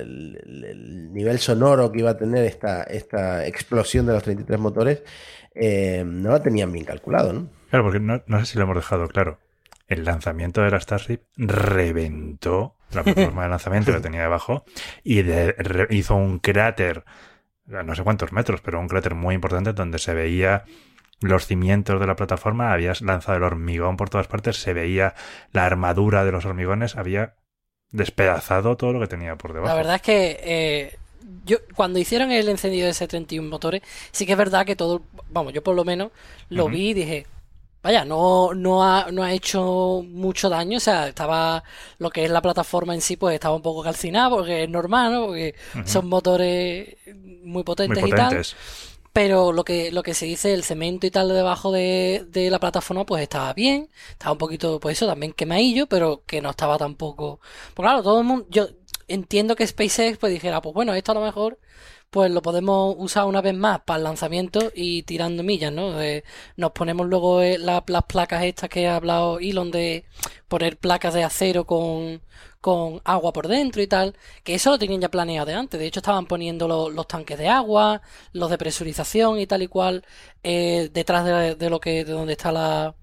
el- el nivel sonoro que iba a tener esta, esta explosión de los 33 motores, eh, no la tenían bien calculado, ¿no? Claro, porque no, no sé si lo hemos dejado claro. El lanzamiento de la Starship reventó la plataforma de lanzamiento que tenía debajo y de- re- hizo un cráter, no sé cuántos metros, pero un cráter muy importante donde se veía los cimientos de la plataforma, habías lanzado el hormigón por todas partes, se veía la armadura de los hormigones, había despedazado todo lo que tenía por debajo. La verdad es que eh, yo cuando hicieron el encendido de ese 31 motores, sí que es verdad que todo, vamos, yo por lo menos lo vi y dije, vaya, no, no, ha, no ha hecho mucho daño, o sea, estaba lo que es la plataforma en sí, pues estaba un poco calcinada, porque es normal, ¿no? Porque son motores muy potentes, muy y tal. potentes. Pero lo que, lo que se dice, el cemento y tal de debajo de, de la plataforma, pues estaba bien. Estaba un poquito, pues eso, también quemadillo, pero que no estaba tampoco. Pues claro, todo el mundo. Yo entiendo que SpaceX pues dijera, pues bueno, esto a lo mejor pues lo podemos usar una vez más para el lanzamiento y tirando millas, ¿no? De- nos ponemos luego eh, la- las placas estas que ha hablado Elon de poner placas de acero con, con agua por dentro y tal, que eso lo tenían ya planeado de antes. De hecho, estaban poniendo lo- los tanques de agua, los de presurización y tal y cual, eh, detrás de, lo que, de donde está la,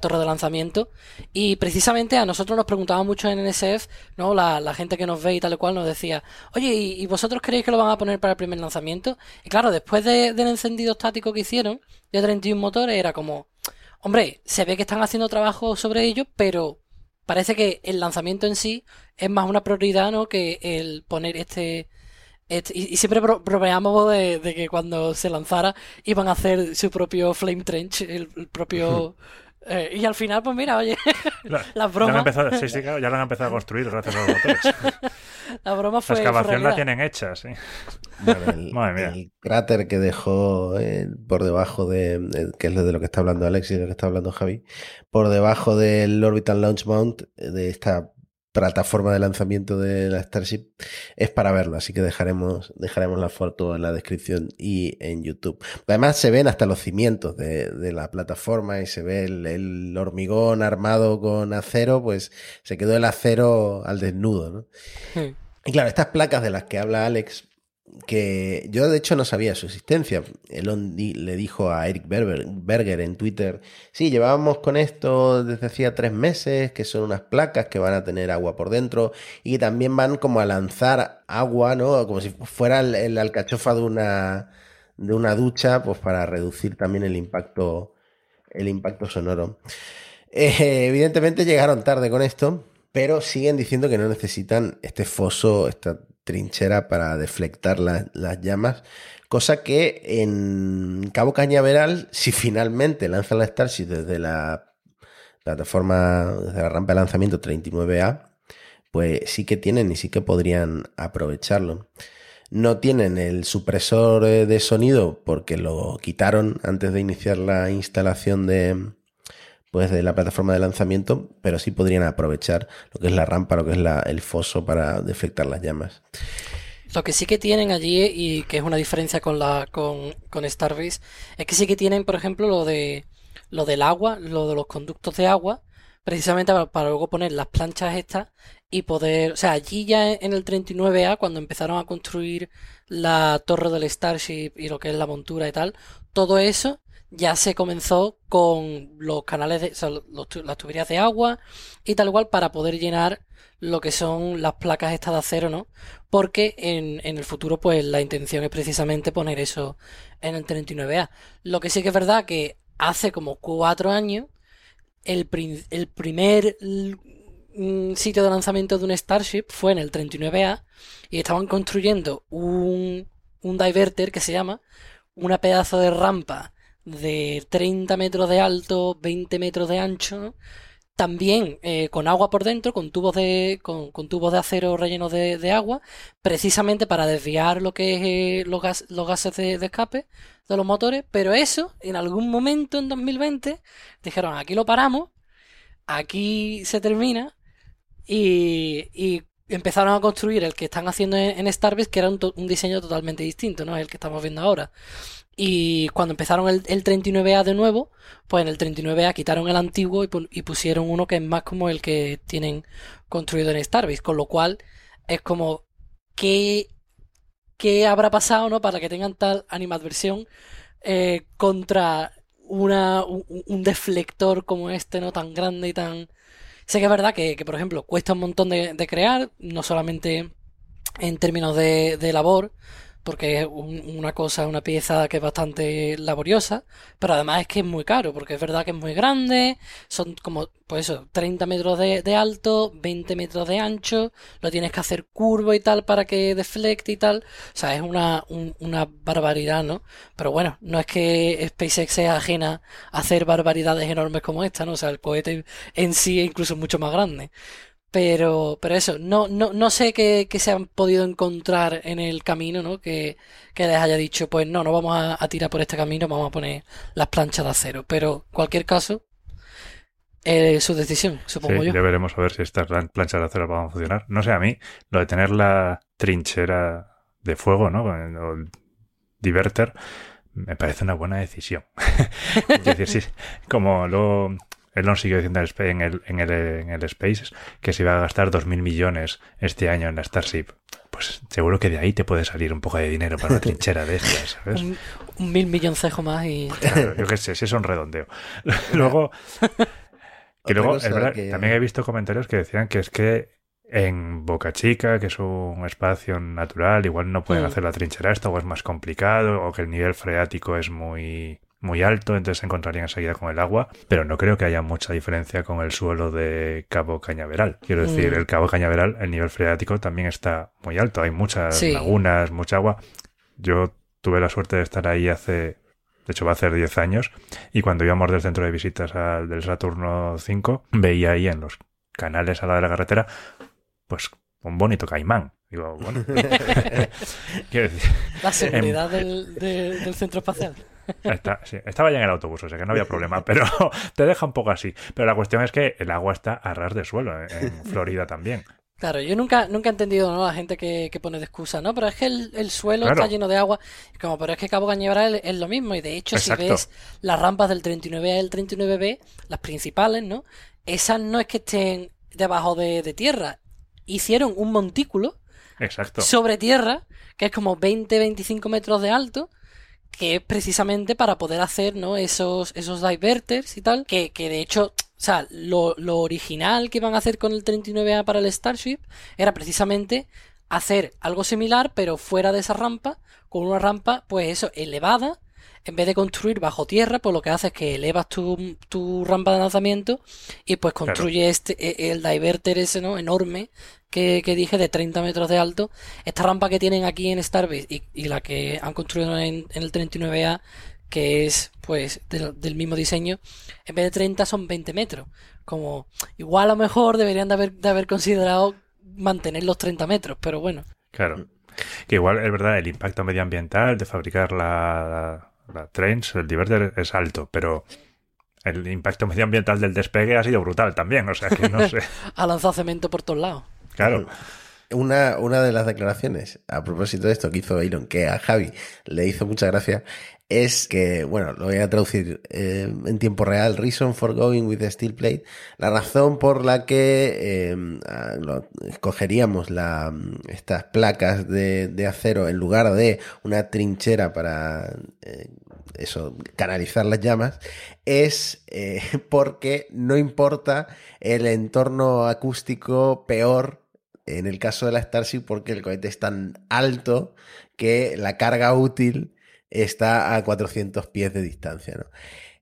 torre de lanzamiento. Y precisamente a nosotros nos preguntaban mucho en NSF, ¿no? La, la gente que nos ve y tal y cual nos decía, oye, ¿y, vosotros creéis que lo van a poner para el primer lanzamiento? Y claro, después de- del encendido estático que hicieron, de 31 motores, era como, hombre, se ve que están haciendo trabajo sobre ello, pero parece que el lanzamiento en sí es más una prioridad, ¿no? Que el poner este, y, siempre bromeamos de, que cuando se lanzara iban a hacer su propio Flame Trench, el, propio... Eh, y al final, pues mira, oye, las bromas... Ya, sí, sí, claro, ya lo han empezado a construir gracias a los motores. la broma fue. La excavación la tienen hecha, sí. el, cráter que dejó eh, por debajo de. que es de lo que está hablando Alex y de lo que está hablando Javi. Por debajo del Orbital Launch Mount, eh, de esta plataforma de lanzamiento de la Starship es para verlo, así que dejaremos, dejaremos la foto en la descripción y en YouTube. Además se ven hasta los cimientos de, la plataforma y se ve el, hormigón armado con acero, pues se quedó el acero al desnudo, ¿no? Hmm. Y claro, estas placas de las que habla Alex que yo de hecho no sabía su existencia. Elon le dijo a Eric Berger, en Twitter, sí, llevábamos con esto desde hacía tres meses, que son unas placas que van a tener agua por dentro y que también van como a lanzar agua, ¿no? Como si fuera el, alcachofa de una, de una ducha, pues para reducir también el impacto, el impacto sonoro. Eh, evidentemente llegaron tarde con esto, pero siguen diciendo que no necesitan este foso, esta trinchera para deflectar las llamas, cosa que en Cabo Cañaveral, si finalmente lanzan la Starship desde la plataforma, desde la rampa de lanzamiento 39A, pues sí que tienen y sí que podrían aprovecharlo. No tienen el supresor eh, de sonido porque lo quitaron antes de iniciar la instalación de, pues de la plataforma de lanzamiento, pero sí podrían aprovechar lo que es la rampa, lo que es el foso para deflectar las llamas. Lo que sí que tienen allí, y que es una diferencia con la con, con Starbase, es que sí que tienen, por ejemplo, lo de lo del agua, lo de los conductos de agua, precisamente para, luego poner las planchas estas y poder, o sea, allí ya en el 39A, cuando empezaron a construir la torre del Starship y lo que es la montura y tal, todo eso ya se comenzó con los canales de las tuberías de agua y tal cual para poder llenar lo que son las placas estas de acero, ¿no? Porque en, en el futuro, pues la intención es precisamente poner eso en el 39A. Lo que sí que es verdad que hace como cuatro años, el, el primer mm, sitio de lanzamiento de un Starship fue en el 39A y estaban construyendo un, un diverter que se llama una pedazo de rampa de 30 metros de alto, 20 metros de ancho, también eh, con agua por dentro, con tubos de, con, tubos de acero rellenos de, agua, precisamente para desviar lo que es eh, los, gases de, escape de los motores, pero eso, en algún momento en 2020, dijeron, aquí lo paramos, aquí se termina, y, empezaron a construir el que están haciendo en, Starbase, que era un, un, diseño totalmente distinto, ¿no? El que estamos viendo ahora. Y cuando empezaron el, 39A de nuevo, pues en el 39A quitaron el antiguo y, pusieron uno que es más como el que tienen construido en Starbase. Con lo cual es como, ¿qué, qué habrá pasado no para que tengan tal animadversión eh, contra una, un, deflector como este, no tan grande y tan... Sé que es verdad que, por ejemplo, cuesta un montón de, de crear, no solamente en términos de, de labor, porque es una cosa, una pieza que es bastante laboriosa, pero además es que es muy caro, porque es verdad que es muy grande, son como, pues eso, 30 metros de, alto, 20 metros de ancho, lo tienes que hacer curvo y tal para que deflecte y tal, o sea, es una, una barbaridad, ¿no? Pero bueno, no es que SpaceX sea ajena a hacer barbaridades enormes como esta, ¿no? O sea, el cohete en sí es incluso mucho más grande. Pero, pero eso, no, no, no sé qué, se han podido encontrar en el camino, ¿no? Que, les haya dicho, pues no, no vamos a, tirar por este camino, vamos a poner las planchas de acero. Pero, cualquier caso, es su decisión, supongo sí, yo. Ya veremos a ver si estas planchas de acero van a funcionar. No sé, a mí, lo de tener la trinchera de fuego, ¿no? O diverter, me parece una buena decisión. es decir, sí, como lo Elon sigue diciendo en el, en el, en el Space que se iba a gastar 2.000 millones este año en la Starship. Pues seguro que de ahí te puede salir un poco de dinero para una trinchera de estas, ¿sabes? un, mil milloncejo más y... yo qué sé, si es un redondeo. luego... Que luego, es verdad, también he visto comentarios que decían que es que en Boca Chica, que es un espacio natural, igual no pueden mm. hacer la trinchera esta o es más complicado o que el nivel freático es muy muy alto, entonces se encontrarían enseguida con el agua, pero no creo que haya mucha diferencia con el suelo de Cabo Cañaveral. Quiero decir, Mm. el Cabo Cañaveral, el nivel freático también está muy alto, hay muchas Sí. lagunas, mucha agua. Yo tuve la suerte de estar ahí hace, de hecho va a hacer 10 años, y cuando íbamos del centro de visitas al del Saturno 5, veía ahí en los canales a la de la carretera, pues un bonito caimán. Digo, bueno, quiero decir, La seguridad del, de- del centro espacial. Está- sí, estaba ya en el autobús, o sea que no había problema, pero te deja un poco así. Pero la cuestión es que el agua está a ras de suelo, en- en Florida también. Claro, yo nunca, nunca he entendido ¿no? la gente que, que pone de excusa, ¿no? Pero es que el, el suelo Claro. está lleno de agua. Como, pero es que Cabo Cañaveral es, es lo mismo. Y de hecho, Exacto. si ves las rampas del 39A y el 39B, las principales, ¿no? Esas no es que estén debajo de, de tierra. Hicieron un montículo Exacto. sobre tierra, que es como 20-25 metros de alto, que es precisamente para poder hacer, ¿no? Esos, esos diverters y tal, que, que de hecho, o sea, lo, lo original que iban a hacer con el 39A para el Starship era precisamente hacer algo similar, pero fuera de esa rampa, con una rampa, pues eso, elevada, en vez de construir bajo tierra, pues lo que hace es que elevas tu, tu rampa de lanzamiento y pues Claro. construye este, e- el diverter ese, ¿no? Enorme que, que dije de 30 metros de alto. Esta rampa que tienen aquí en Starbase y, y la que han construido en, en el 39A, que es pues del, del mismo diseño, en vez de 30 son 20 metros. Como igual a lo mejor deberían de haber, de haber considerado mantener los 30 metros, pero bueno. Claro. Que igual es verdad, el impacto medioambiental de fabricar la, la, Trains, el diverter, es alto, pero el impacto medioambiental del despegue ha sido brutal también. O sea que no sé. Ha lanzado cemento por todos lados. Claro. Una, una de las declaraciones a propósito de esto que hizo Elon, que a Javi le hizo mucha gracia, es que, bueno, lo voy a traducir eh, en tiempo real, reason for going with the steel plate, la razón por la que eh, escogeríamos la, estas placas de, acero en lugar de una trinchera para eh, eso, canalizar las llamas, es porque no importa el entorno acústico peor en el caso de la Starship porque el cohete es tan alto que la carga útil está a 400 pies de distancia, ¿no?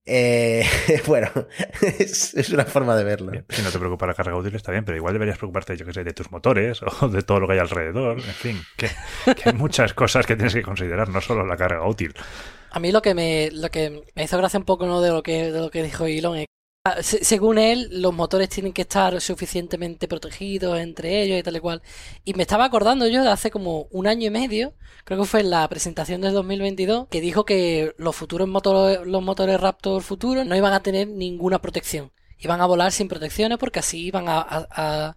Eh, bueno, es, es una forma de verlo. Bien, Si no te preocupa la carga útil está bien, pero igual deberías preocuparte, yo que sé, de tus motores o de todo lo que hay alrededor. En fin, que, que hay muchas cosas que tienes que considerar, no solo la carga útil. A mí lo que me, lo que me hizo gracia un poco ¿no? de lo que, de lo que dijo Elon es según él, los motores tienen que estar suficientemente protegidos entre ellos y tal y cual. Y me estaba acordando yo de hace como un año y medio, creo que fue en la presentación del 2022, que dijo que los futuros motores, los motores Raptor futuros no iban a tener ninguna protección. Iban a volar sin protecciones porque así iban a- a-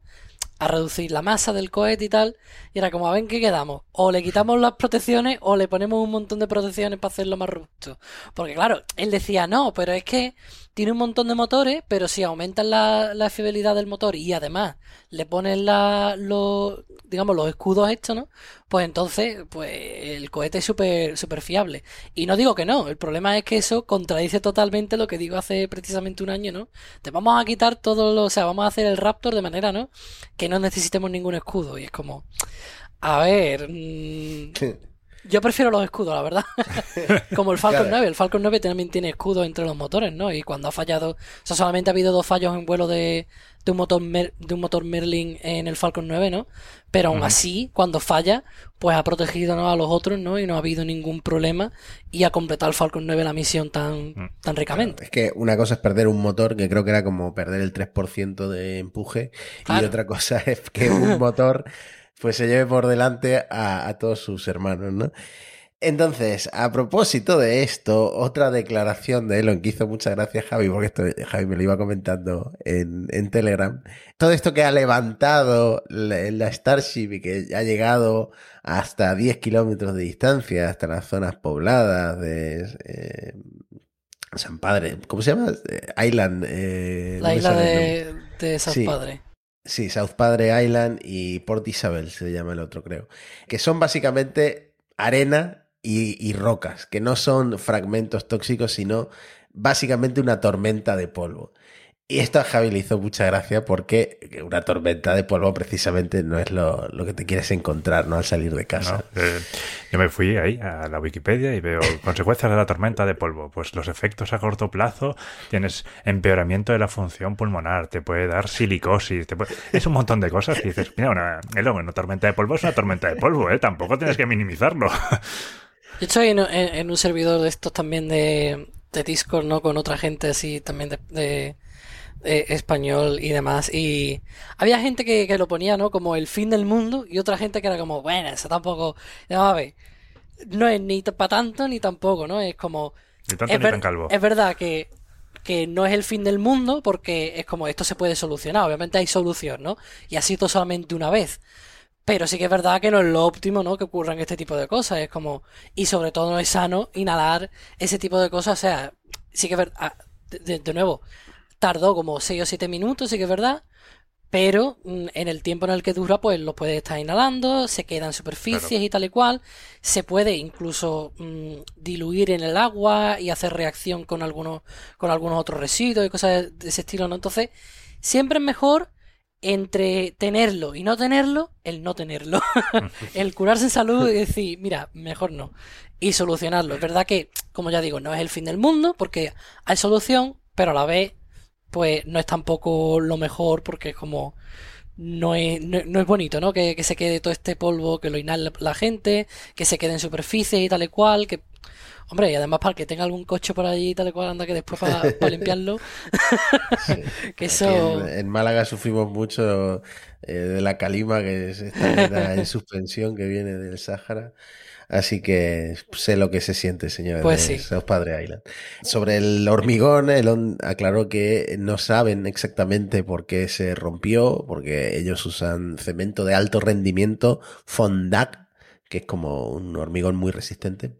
a reducir la masa del cohete y tal. Y era como, a ver qué quedamos. O le quitamos las protecciones o le ponemos un montón de protecciones para hacerlo más robusto. Porque claro, él decía, no, pero es que tiene un montón de motores, pero si aumentan la, fiabilidad del motor y además le ponen la, los, digamos, los escudos estos, ¿no? Pues entonces, pues el cohete es súper súper fiable. Y no digo que no, el problema es que eso contradice totalmente lo que digo hace precisamente un año, ¿no? Te vamos a quitar todo lo, o sea, vamos a hacer el Raptor de manera, ¿no? Que no necesitemos ningún escudo. Y es como, a ver, mm, yo prefiero los escudos, la verdad. Como el Falcon Claro. 9. El Falcon 9 también tiene escudos entre los motores, ¿no? Y cuando ha fallado, o sea, solamente ha habido dos fallos en vuelo de, de un motor Mer- de un motor Merlin en el Falcon 9, ¿no? Pero aún así, cuando falla, pues ha protegido ¿no? a los otros, ¿no? Y no ha habido ningún problema y ha completado el Falcon 9 la misión tan, Mm. tan ricamente. Es que una cosa es perder un motor, que creo que era como perder el 3% de empuje, y otra cosa es que un motor pues se lleve por delante a, a todos sus hermanos, ¿no? Entonces, a propósito de esto, otra declaración de Elon que hizo muchas gracias Javi, porque esto Javi me lo iba comentando en, en Telegram. Todo esto que ha levantado la, la Starship y que ha llegado hasta 10 kilómetros de distancia, hasta las zonas pobladas de eh, San Padre, ¿cómo se llama? Eh, Island. eh, La isla de, de South Sí. Padre. Sí, South Padre Island y Port Isabel se llama el otro, creo. Que son básicamente arena y, y rocas, que no son fragmentos tóxicos, sino básicamente una tormenta de polvo. Y esto a Javi le hizo mucha gracia porque una tormenta de polvo precisamente no es lo, lo que te quieres encontrar, ¿no? Al salir de casa. No, eh, yo me fui ahí a la Wikipedia y veo consecuencias de la tormenta de polvo. Pues los efectos a corto plazo, tienes empeoramiento de la función pulmonar, te puede dar silicosis, te puede... es un montón de cosas y dices, mira, una, una tormenta de polvo es una tormenta de polvo, ¿eh? Tampoco tienes que minimizarlo. Yo estoy en, en, en un servidor de estos también de, de Discord, ¿no? Con otra gente así también de, de eh, español y demás. Y había gente que, que, lo ponía, ¿no? Como el fin del mundo y otra gente que era como, bueno, eso tampoco... No, a ver, no es ni para tanto ni tampoco, ¿no? Es como... Ni tanto es, ni tan calvo. es verdad que, que no es el fin del mundo porque es como esto se puede solucionar. Obviamente hay solución, ¿no? Y ha sido solamente una vez. Pero sí que es verdad que no es lo óptimo, ¿no? Que ocurran este tipo de cosas. Es como... Y sobre todo no es sano inhalar ese tipo de cosas. O sea, sí que es verdad... De, de nuevo, tardó como 6 o 7 minutos, sí que es verdad. Pero mm, en el tiempo en el que dura, pues lo puedes estar inhalando, se quedan superficies claro. y tal y cual. Se puede incluso mmm, diluir en el agua y hacer reacción con algunos, con algunos otros residuos y cosas de ese estilo, ¿no? Entonces, siempre es mejor entre tenerlo y no tenerlo, el no tenerlo. el curarse en salud y decir, mira, mejor no. Y solucionarlo. Es verdad que, como ya digo, no es el fin del mundo, porque hay solución, pero a la vez pues no es tampoco lo mejor porque es como no es, no, no es bonito, ¿no? Que, que, se quede todo este polvo, que lo inhale la gente, que se quede en superficie y tal y cual, que hombre, y además para que tenga algún coche por allí y tal y cual, anda que después para, para limpiarlo. sí. que eso... En, en, Málaga sufrimos mucho eh, de la calima, que es esta en suspensión que viene del Sáhara. Así que sé lo que se siente, señor pues sí. South Padre Island. Sobre el hormigón, Elon aclaró que no saben exactamente por qué se rompió, porque ellos usan cemento de alto rendimiento, Fondac, que es como un hormigón muy resistente.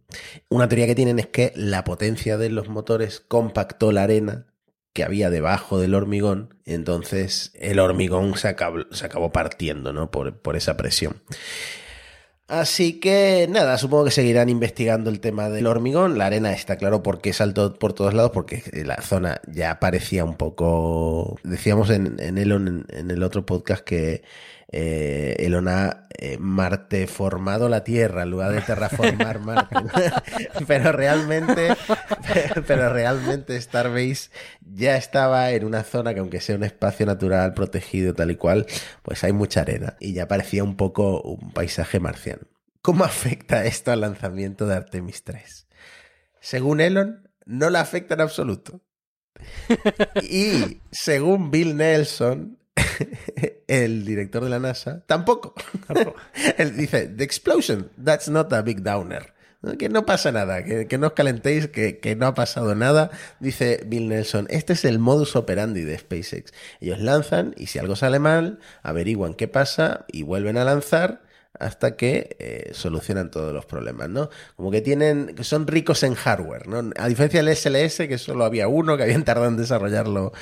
Una teoría que tienen es que la potencia de los motores compactó la arena que había debajo del hormigón, entonces el hormigón se acabó, se acabó partiendo, ¿no? Por, por esa presión. Así que nada, supongo que seguirán investigando el tema del hormigón. La arena está claro porque saltó por todos lados, porque la zona ya parecía un poco. Decíamos en, en en, en el otro podcast, que eh, Elon ha eh, Marte formado la Tierra en lugar de terraformar Marte. pero realmente, pero realmente Starbase ya estaba en una zona que aunque sea un espacio natural protegido tal y cual, pues hay mucha arena y ya parecía un poco un paisaje marciano. ¿Cómo afecta esto al lanzamiento de Artemis 3? Según Elon, no la afecta en absoluto. Y según Bill Nelson, el director de la NASA, tampoco. tampoco. Él dice, The explosion, that's not a big downer. Que no pasa nada, que, que no os calentéis, que, que, no ha pasado nada. Dice Bill Nelson, este es el modus operandi de SpaceX. Ellos lanzan y si algo sale mal, averiguan qué pasa y vuelven a lanzar hasta que eh, solucionan todos los problemas, ¿no? Como que tienen, que son ricos en hardware, ¿no? A diferencia del SLS, que solo había uno, que habían tardado en desarrollarlo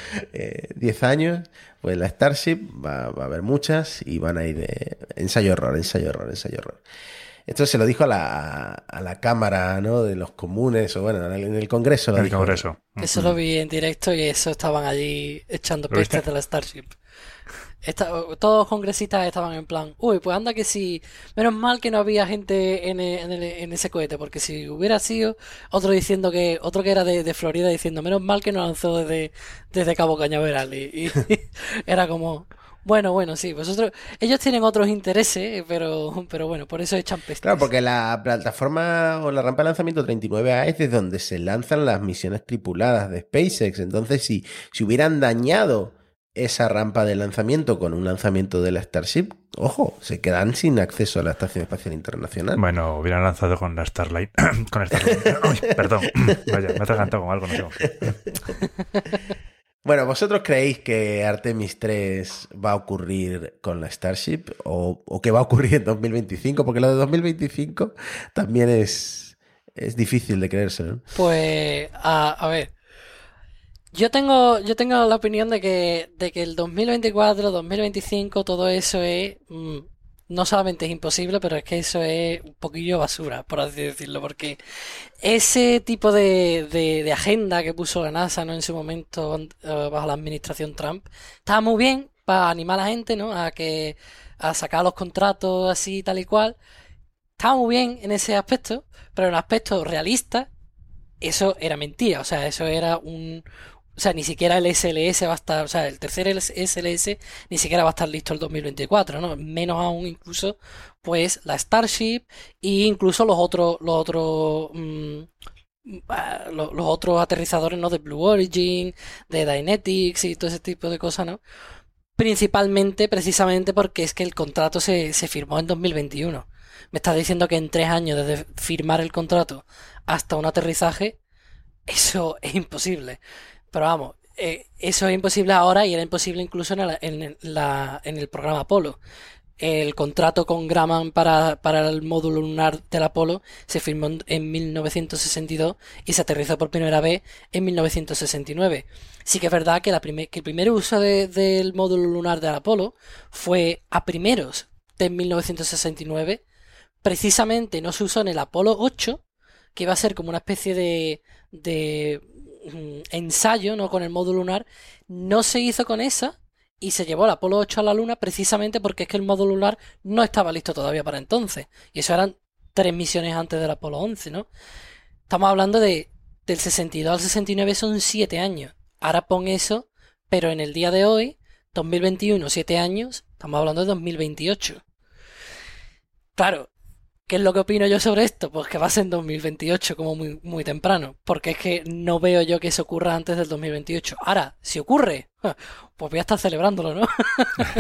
10 eh, años, pues la Starship va, va, a haber muchas y van a ir de ensayo-error, ensayo-error, ensayo-error. Esto se lo dijo a la, a la Cámara ¿no? de los Comunes, o bueno, en el Congreso. Lo el dijo. Congreso. Eso lo vi en directo y eso estaban allí echando pestes de la Starship. Todos los congresistas estaban en plan, uy, pues anda que sí, menos mal que no había gente en, el, en ese cohete, porque si hubiera sido otro diciendo que, otro que era de, Florida diciendo, menos mal que no lanzó desde, desde Cabo Cañaveral, y era como, bueno, bueno, sí, vosotros, ellos tienen otros intereses, pero, pero bueno, por eso echan pestes. Claro, porque la plataforma o la rampa de lanzamiento 39A es de donde se lanzan las misiones tripuladas de SpaceX, entonces si, si hubieran dañado esa rampa de lanzamiento con un lanzamiento de la Starship, ojo, se quedan sin acceso a la Estación Espacial Internacional. Bueno, hubieran lanzado con la Starlight. con la Starlight. Uy, perdón. Vaya, me he atragantado con algo, no sé. Bueno, ¿vosotros creéis que Artemis 3 va a ocurrir con la Starship o, o que va a ocurrir en 2025? Porque lo de 2025 también es, es difícil de creerse, ¿no? Pues, a, a ver, yo tengo, yo tengo la opinión de que, de que el 2024, 2025, todo eso es. Mmm, no solamente es imposible, pero es que eso es un poquillo basura, por así decirlo, porque ese tipo de, de, agenda que puso la NASA ¿no? en su momento eh, bajo la administración Trump estaba muy bien para animar a la gente ¿no? a que a sacar los contratos así tal y cual. Estaba muy bien en ese aspecto, pero en el aspecto realista, eso era mentira. O sea, eso era un, o sea, ni siquiera el SLS va a estar, o sea, el tercer SLS ni siquiera va a estar listo el 2024, ¿no? Menos aún incluso, pues, la Starship e incluso los otros, los otros, mm, ah, los, otros aterrizadores, ¿no? De Blue Origin, de Dynetics y todo ese tipo de cosas, ¿no? Principalmente, precisamente porque es que el contrato se, se firmó en 2021. Me estás diciendo que en tres años desde firmar el contrato hasta un aterrizaje, eso es imposible. Pero vamos, eh, eso es imposible ahora y era imposible incluso en, en, la, en el programa Apolo. El contrato con Graham para, para, el módulo lunar del Apolo se firmó en 1962 y se aterrizó por primera vez en 1969. Sí que es verdad que, la el primer uso del módulo lunar del Apolo fue a primeros de 1969. Precisamente no se usó en el Apolo 8, que iba a ser como una especie de, de ensayo, ¿no? Con el módulo lunar, no se hizo con esa y se llevó el Apolo 8 a la Luna precisamente porque es que el módulo lunar no estaba listo todavía para entonces. Y eso eran tres misiones antes del Apolo 11, ¿no? Estamos hablando de del 62 al 69 son siete años. Ahora pon eso, pero en el día de hoy, 2021, siete años, estamos hablando de 2028. Claro, ¿Qué es lo que opino yo sobre esto? Pues que va a ser en 2028 como muy, muy temprano, porque es que no veo yo que eso ocurra antes del 2028. Ahora, si ocurre, pues voy a estar celebrándolo, ¿no?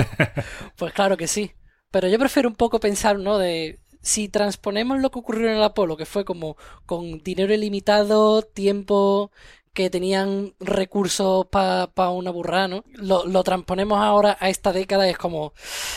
pues claro que sí. Pero yo prefiero un poco pensar, ¿no? De si transponemos lo que ocurrió en el Apolo, que fue como con dinero ilimitado, tiempo que tenían recursos para una burrada, ¿no? Lo, lo, transponemos ahora a esta década, es como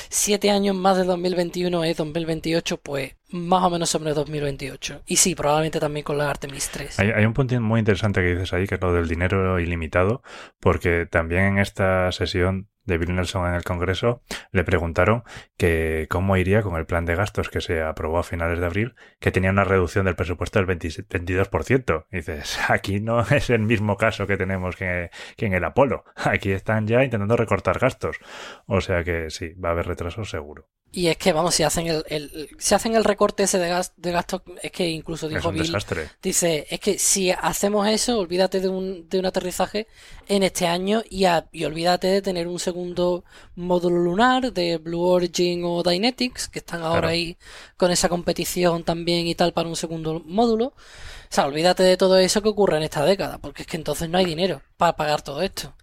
siete años más de 2021 es 2028, pues más o menos sobre 2028. Y sí, probablemente también con la Artemis 3. Hay, un punto muy interesante que dices ahí, que es lo del dinero ilimitado, porque también en esta sesión de Bill Nelson en el Congreso, le preguntaron que cómo iría con el plan de gastos que se aprobó a finales de abril, que tenía una reducción del presupuesto del 22%. Y dices, aquí no es el mismo caso que tenemos que, que, en el Apolo. Aquí están ya intentando recortar gastos. O sea que sí, va a haber retrasos seguro. Y es que, vamos, si hacen el, el si hacen el recorte ese de, gas, de gastos, es que incluso dijo Bill, dice, es que si hacemos eso, olvídate de un, de un aterrizaje en este año y, y olvídate de tener un segundo módulo lunar de Blue Origin o Dynetics, que están ahora ahí con esa competición también y tal para un segundo módulo. O sea, olvídate de todo eso que ocurre en esta década, porque es que entonces no hay dinero para pagar todo esto.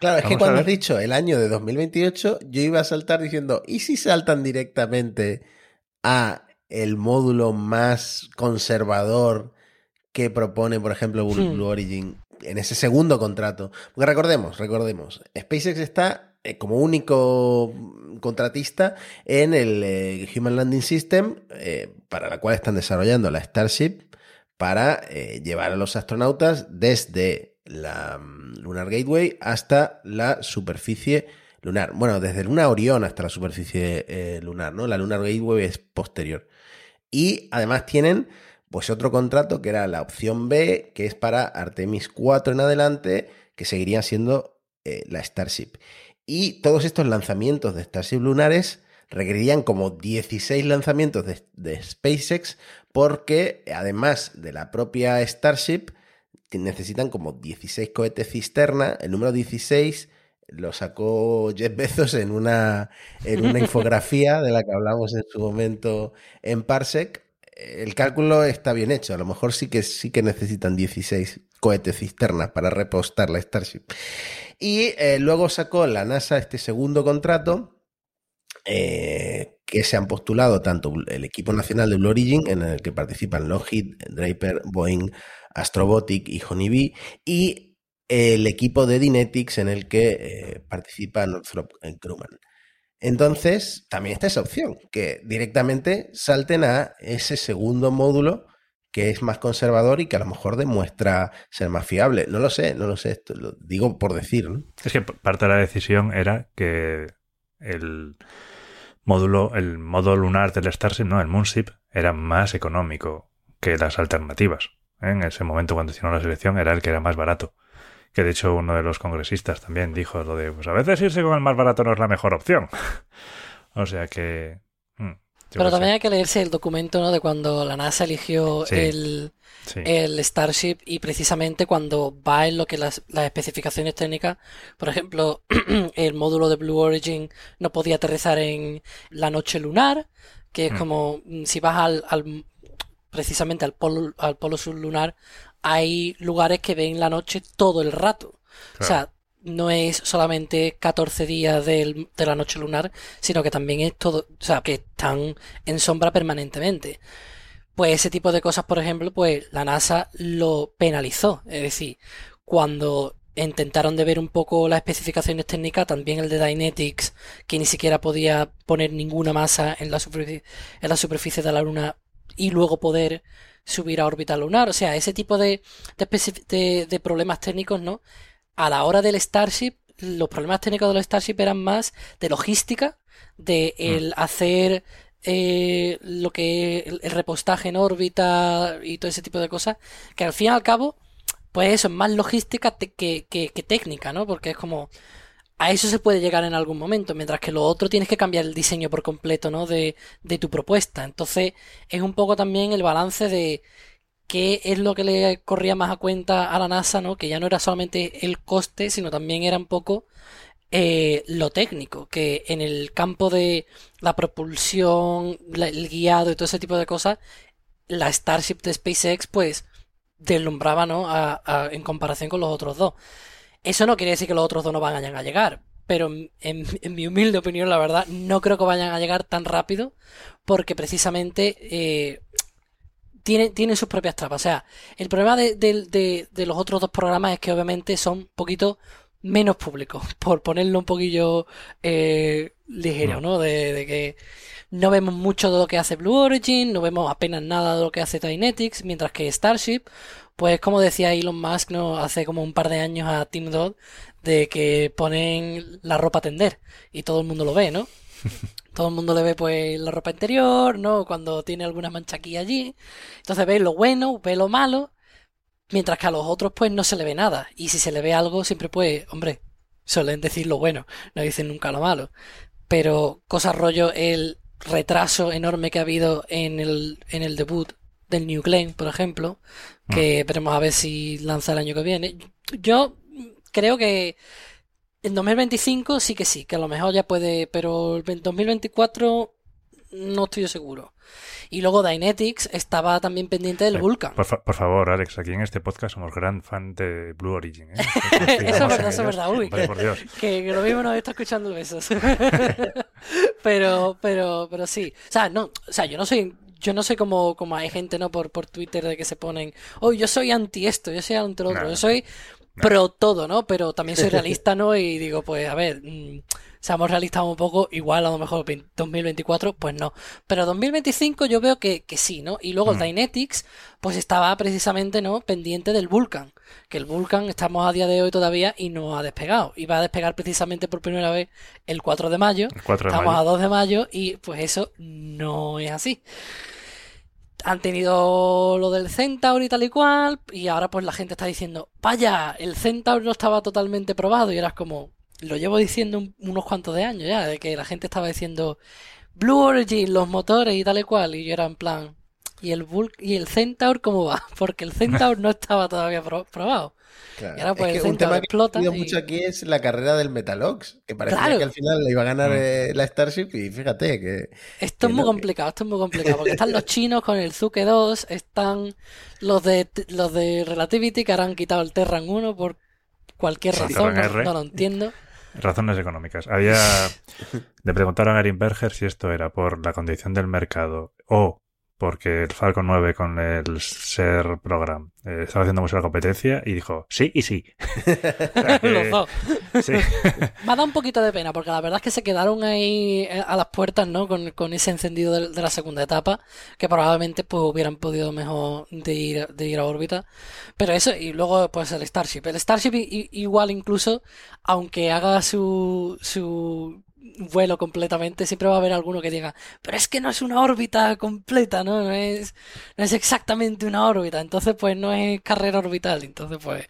Claro, es que cuando has dicho el año de 2028, yo iba a saltar diciendo, ¿y si saltan directamente a el módulo más conservador que propone, por ejemplo, Blue, hmm. Origin en ese segundo contrato? Porque recordemos, recordemos, SpaceX está eh, como único contratista en el eh, Human Landing System, eh, para la cual están desarrollando la Starship para llevar a los astronautas desde la mm, Lunar Gateway hasta la superficie lunar. Bueno, desde Luna Orión hasta la superficie eh, lunar, ¿no? La Lunar Gateway es posterior. Y además tienen pues otro contrato que era la opción B, que es para Artemis 4 en adelante, que seguiría siendo eh, la Starship. Y todos estos lanzamientos de Starship lunares requerirían como 16 lanzamientos de, de SpaceX, porque además de la propia Starship, necesitan como 16 cohetes cisterna. El número 16 lo sacó Jeff Bezos en una, en una infografía de la que hablamos en su momento en Parsec. El cálculo está bien hecho. A lo mejor sí que, sí que necesitan 16 cohetes cisternas para repostar la Starship. Y eh, luego sacó la NASA este segundo contrato. Eh, que se han postulado tanto el equipo nacional de Blue Origin, en el que participan Lockheed, Draper, Boeing, Astrobotic y Honeybee, y el equipo de Dynetics en el que eh, participa Northrop Grumman. Entonces, también está esa opción, que directamente salten a ese segundo módulo que es más conservador y que a lo mejor demuestra ser más fiable. No lo sé, no lo sé, esto lo digo por decir. Es que parte de la decisión era que el módulo, el modo lunar del Starship, no, el Moonship, era más económico que las alternativas. En ese momento, cuando hicieron la selección, era el que era más barato. Que de hecho uno de los congresistas también dijo lo de, pues a veces irse con el más barato no es la mejor opción. o sea que... mm, Pero también sé. hay que leerse el documento, ¿no? De cuando la NASA eligió Sí. el, Sí. el Starship y precisamente cuando va en lo que las, las especificaciones técnicas, por ejemplo, el módulo de Blue Origin no podía aterrizar en la noche lunar, que es Mm. como mm, si vas al, al- precisamente al polo, al polo sur lunar, hay lugares que ven la noche todo el rato. O sea, no es solamente 14 días del- de la noche lunar, sino que también es todo, o sea, que están en sombra permanentemente. Pues ese tipo de cosas, por ejemplo, pues la NASA lo penalizó. Es decir, cuando intentaron de ver un poco las especificaciones técnicas, también el de Dynetics, que ni siquiera podía poner ninguna masa en la en la superficie de la Luna y luego poder subir a órbita lunar. O sea, ese tipo de, de, de- de problemas técnicos, ¿no? A la hora del Starship, los problemas técnicos del Starship eran más de logística, de el hacer eh, lo que el, el repostaje en órbita y todo ese tipo de cosas, que al fin y al cabo, pues eso es más logística te- que, que, que técnica, ¿no? Porque es como a eso se puede llegar en algún momento, mientras que lo otro tienes que cambiar el diseño por completo, ¿no? De, de tu propuesta. Entonces, es un poco también el balance de qué es lo que le corría más a cuenta a la NASA, ¿no? Que ya no era solamente el coste, sino también era un poco eh, lo técnico, que en el campo de la propulsión, el guiado y todo ese tipo de cosas, la Starship de SpaceX, pues, deslumbraba, ¿no? A- a- en comparación con los otros dos. Eso no quiere decir que los otros dos no vayan a llegar, pero en, mi humilde opinión, la verdad, no creo que vayan a llegar tan rápido, porque precisamente eh, tienen, sus propias trampas. O sea, el problema de- de los otros dos programas es que obviamente son un poquito menos públicos, por ponerlo un poquillo eh, ligero, ¿no? De, de que no vemos mucho de lo que hace Blue Origin, no vemos apenas nada de lo que hace Dynetics, mientras que Starship, pues como decía Elon Musk, ¿no? Hace como un par de años a Tim Dodd, de que ponen la ropa a tender y todo el mundo lo ve, ¿no? Todo el mundo le ve pues la ropa interior, ¿no? Cuando tiene alguna mancha aquí y allí. Entonces ve lo bueno, ve lo malo, mientras que a los otros pues no se le ve nada. Y si se le ve algo, siempre pues, hombre, suelen decir lo bueno, no dicen nunca lo malo. Pero cosa rollo el retraso enorme que ha habido en el, en el debut del New Glenn, por ejemplo, que veremos a ver si lanza el año que viene. Yo creo que en 2025 sí que sí, que a lo mejor ya puede, pero en 2024 no estoy seguro. Y luego Dynetics estaba también pendiente del Eh, Vulcan. Por, fa- por favor, Alex, aquí en este podcast somos gran fan de Blue Origin. ¿eh? Eso es verdad, eso es verdad, uy. Hombre, por Dios. Que, que lo mismo nos está escuchando besos. pero, pero, pero sí. O sea, no, o sea, yo no soy, yo no soy como, como hay gente, ¿no? Por, por Twitter de que se ponen, oh, yo soy anti esto, yo soy anti otro, No. yo soy pro todo, ¿no? Pero también soy realista, ¿no? Y digo, pues, a ver, mm, seamos realistas un poco, igual a lo mejor 20 2024, pues no. Pero 2025 yo veo que, que sí, ¿no? Y luego Mm. Dynetics, pues estaba precisamente, ¿no? Pendiente del Vulcan. Que el Vulcan estamos a día de hoy todavía y no ha despegado. Y va a despegar precisamente por primera vez el 4 de mayo. El 4 de Estamos mayo. a 2 de mayo y pues eso no es así. Han tenido lo del Centaur y tal y cual, y ahora pues la gente está diciendo, vaya, el Centaur no estaba totalmente probado, y eras como, lo llevo diciendo un- unos cuantos de años ya, de que la gente estaba diciendo, Blue Origin, los motores y tal y cual, y yo era en plan, ¿y el, Vul- y el Centaur cómo va? Porque el Centaur no estaba todavía pro- probado. Claro. Y ahora, pues, es el que un Centaur tema que explota ha habido y- mucho aquí es la carrera del Metalox, que parecía Claro. que al final le iba a ganar Mm. eh, la Starship y fíjate que... Esto Que es muy no, que- complicado, esto es muy complicado, porque están los chinos con el Zuke 2, están los de los de Relativity que ahora han quitado el Terran 1 por cualquier razón, no lo entiendo. Razones económicas. Había. Le preguntaron a Berger si esto era por la condición del mercado o porque el Falcon 9 con el SER Program eh, estaba haciendo mucha competencia y dijo sí y sí. O sea que- sí. Me ha dado un poquito de pena, porque la verdad es que se quedaron ahí eh, a las puertas, ¿no? Con, con ese encendido de, de la segunda etapa, que probablemente pues hubieran podido mejor de ir, de ir a órbita. Pero eso, y luego pues el Starship. El Starship igual incluso, aunque haga su, su vuelo completamente, siempre va a haber alguno que diga, pero es que no es una órbita completa, ¿no? No es, no es exactamente una órbita, entonces pues no es carrera orbital, entonces pues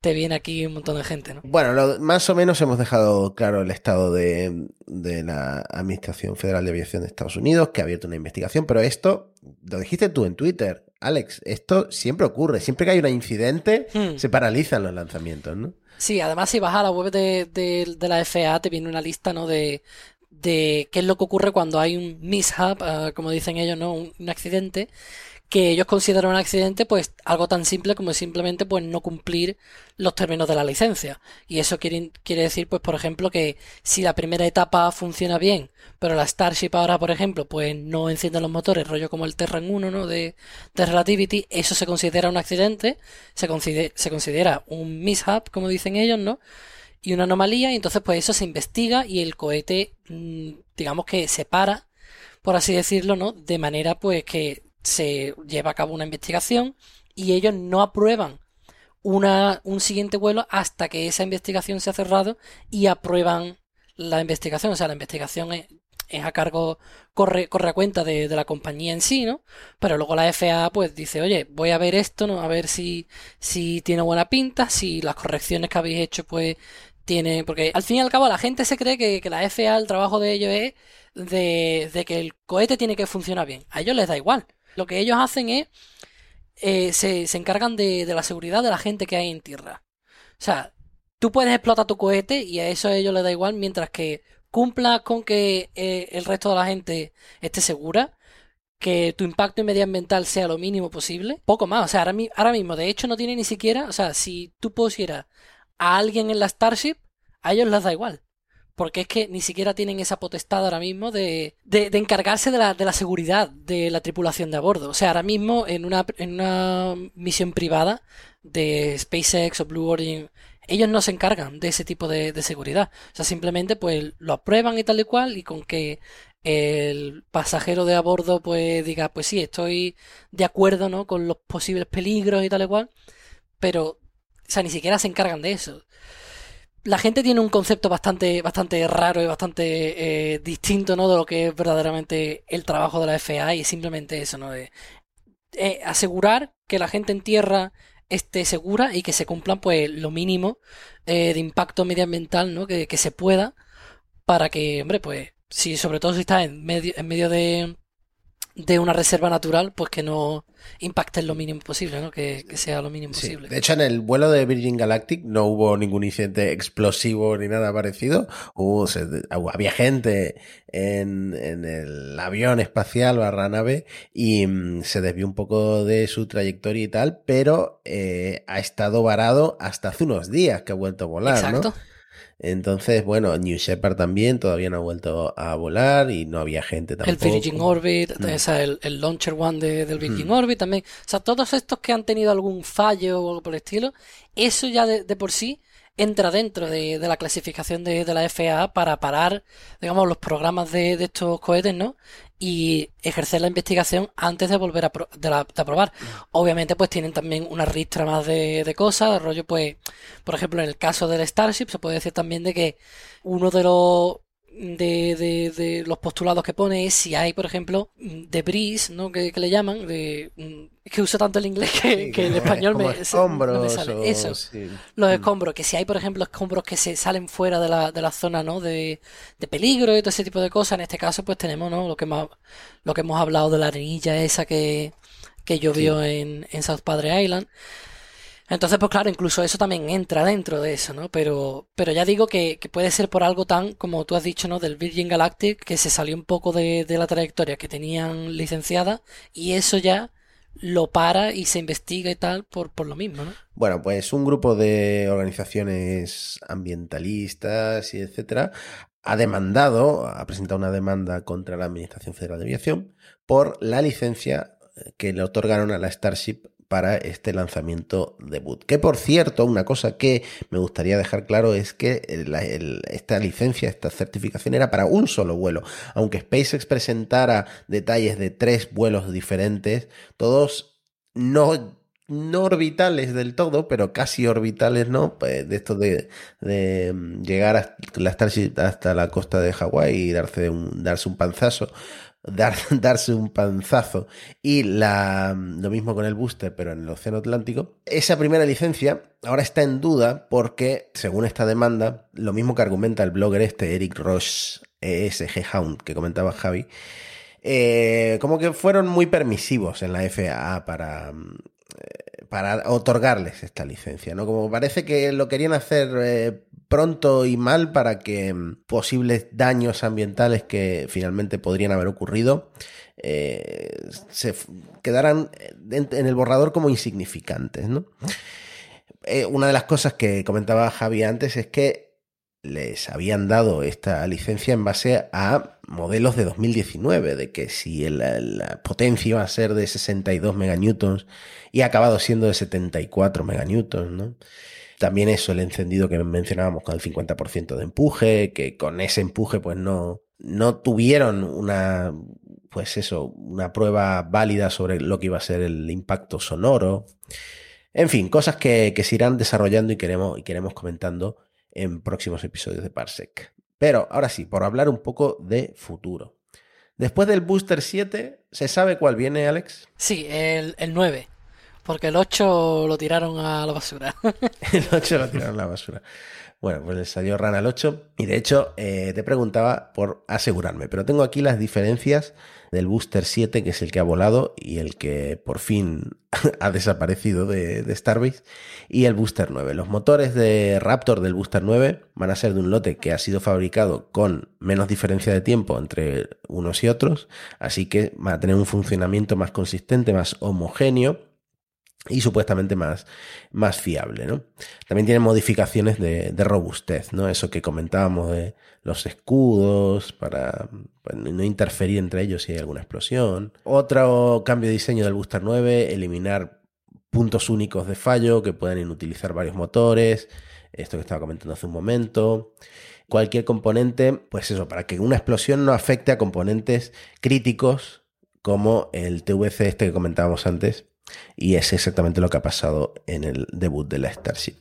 te viene aquí un montón de gente, ¿no? Bueno, más o menos hemos dejado claro el estado de, de la Administración Federal de Aviación de Estados Unidos, que ha abierto una investigación, pero esto, lo dijiste tú en Twitter, Alex, esto siempre ocurre, siempre que hay un incidente, Hmm. se paralizan los lanzamientos, ¿no? Sí, además si vas a la web de, de- la FAA te viene una lista, ¿no? De, de qué es lo que ocurre cuando hay un mishap, ah, como dicen ellos, ¿no? Un accidente, que ellos consideran un accidente, pues algo tan simple como simplemente pues no cumplir los términos de la licencia. Y eso quiere, quiere decir, pues por ejemplo, que si la primera etapa funciona bien, pero la Starship ahora, por ejemplo, pues no enciende los motores, rollo como el Terran 1, ¿no? De, de Relativity, eso se considera un accidente, se considera, se considera un mishap, como dicen ellos, ¿no? Y una anomalía, y entonces pues eso se investiga y el cohete, mm, digamos que se para, por así decirlo, ¿no? De manera pues que se lleva a cabo una investigación y ellos no aprueban una, un siguiente vuelo hasta que esa investigación se ha cerrado y aprueban la investigación. O sea, la investigación es, es a cargo, corre, corre a cuenta de, de la compañía en sí, ¿no? Pero luego la FAA pues dice, oye, voy a ver esto, ¿no? A ver si, si tiene buena pinta, si las correcciones que habéis hecho pues tiene, porque al fin y al cabo la gente se cree que, que la FAA, el trabajo de ellos es de, de que el cohete tiene que funcionar bien. A ellos les da igual. Lo que ellos hacen es, eh, se, se encargan de, de la seguridad de la gente que hay en tierra. O sea, tú puedes explotar tu cohete y a eso a ellos les da igual mientras que cumplas con que eh, el resto de la gente esté segura, que tu impacto medioambiental sea lo mínimo posible. Poco más, o sea, ahora, ahora mismo de hecho no tiene ni siquiera, o sea, si tú pusieras a alguien en la Starship, a ellos les da igual. Porque es que ni siquiera tienen esa potestad ahora mismo de, de, de encargarse de la, de la seguridad de la tripulación de a bordo. O sea, ahora mismo en una, en una misión privada de SpaceX o Blue Origin, ellos no se encargan de ese tipo de, de seguridad. O sea, simplemente pues lo aprueban y tal y cual y con que el pasajero de a bordo pues diga, pues sí, estoy de acuerdo, ¿no? Con los posibles peligros y tal y cual. Pero, o sea, ni siquiera se encargan de eso la gente tiene un concepto bastante, bastante raro y bastante eh, distinto, ¿no? De lo que es verdaderamente el trabajo de la FAA y simplemente eso, ¿no? De eh, asegurar que la gente en tierra esté segura y que se cumplan, pues, lo mínimo eh, de impacto medioambiental, ¿no? Que, que se pueda para que, hombre, pues, si sobre todo si está en medio, en medio de, de una reserva natural, pues que no impacte lo mínimo posible, ¿no? Que, que sea lo mínimo Sí. posible. De hecho, en el vuelo de Virgin Galactic no hubo ningún incidente explosivo ni nada parecido. Hubo, se- había gente en, en el avión espacial barra nave y mm, se desvió un poco de su trayectoria y tal, pero eh, ha estado varado hasta hace unos días que ha vuelto a volar, ¿no? Entonces, bueno, New Shepard también todavía no ha vuelto a volar y no había gente El tampoco. Virgin Orbit, Mm. o sea, el, el Launcher One de- del Virgin Mm. Orbit también. O sea, todos estos que han tenido algún fallo o algo por el estilo, eso ya de, de por sí entra dentro de, la clasificación de, la FAA para parar, digamos, los programas de, estos cohetes, ¿no? Y ejercer la investigación antes de volver a, pro- aprobar. Obviamente, pues tienen también una ristra más de cosas, rollo, pues, por ejemplo, en el caso del Starship, se puede decir también de que uno de los de, de, de los postulados que pone es si hay, por ejemplo, debris, ¿no? Que, que le llaman, de, mm, es que uso tanto el inglés que, Sí, que el español como me, se- no me escombros sale. o- Eso, sí. los Mm. escombros, que si hay, por ejemplo, escombros que se salen fuera de la, de la zona, ¿no? De, de peligro y todo ese tipo de cosas. En este caso, pues tenemos, ¿no? Lo que más, lo que hemos hablado de la arenilla esa que, que llovió en, en South Padre Island. Entonces, pues claro, incluso eso también entra dentro de eso, ¿no? Pero, pero ya digo que, puede ser por algo tan, como tú has dicho, ¿no? Del Virgin Galactic, que se salió un poco de, de la trayectoria que tenían licenciada, y eso ya lo para y se investiga y tal por, por lo mismo, ¿no? Bueno, pues un grupo de organizaciones ambientalistas y etcétera ha demandado, ha presentado una demanda contra la Administración Federal de Aviación por la licencia que le otorgaron a la Starship para este lanzamiento debut. Que por cierto, una cosa que me gustaría dejar claro es que esta licencia, esta certificación era para un solo vuelo. Aunque SpaceX presentara detalles de tres vuelos diferentes, todos no no orbitales del todo, pero casi orbitales, ¿no? Pues de esto de, de mm, llegar hasta la hasta la costa de Hawái y darse un, darse un panzazo. Dar, darse un panzazo. Y lo mismo con el booster pero en el Océano Atlántico. Esa primera licencia ahora está en duda porque según esta demanda lo mismo que argumenta el blogger este Eric Roche ESG Hound que comentaba Javi eh, como que fueron muy permisivos en la FAA para, eh, para otorgarles esta licencia, ¿no? Como parece que lo querían hacer eh, pronto y mal para que mm, posibles daños ambientales que finalmente podrían haber ocurrido se quedaran en, el borrador como insignificantes, ¿no? una de las cosas que comentaba Javi antes es que les habían dado esta licencia en base a modelos de 2019, de que si la potencia iba a ser de 62 meganewtons y ha acabado siendo de 74 meganewtons, ¿no? También eso, el encendido que mencionábamos con el 50% de empuje, que con ese empuje pues no, no tuvieron una, pues eso, una prueba válida sobre lo que iba a ser el impacto sonoro. En fin, cosas que, que se irán desarrollando y queremos, y queremos comentando en próximos episodios de Parsec. Pero ahora sí, por hablar un poco de futuro. Después del Booster 7, ¿se sabe cuál viene, Alex? Sí, el, el 9. Porque el 8 lo tiraron a la basura. el 8 lo tiraron a la basura. Bueno, pues le salió rana al 8. Y de hecho, eh, te preguntaba por asegurarme. Pero tengo aquí las diferencias del Booster 7, que es el que ha volado y el que por fin ha desaparecido de, de, Starbase, y el Booster 9. Los motores de Raptor del Booster 9 van a ser de un lote que ha sido fabricado con menos diferencia de tiempo entre unos y otros, así que va a tener un funcionamiento más consistente, más homogéneo y supuestamente más, más fiable, ¿no? También tiene modificaciones de, robustez, ¿no? Eso que comentábamos de los escudos para, para, no interferir entre ellos si hay alguna explosión. Otro cambio de diseño del Booster 9, eliminar puntos únicos de fallo que pueden inutilizar varios motores, esto que estaba comentando hace un momento. Cualquier componente, pues eso, para que una explosión no afecte a componentes críticos como el TVC este que comentábamos antes, y es exactamente lo que ha pasado en el debut de la Starship.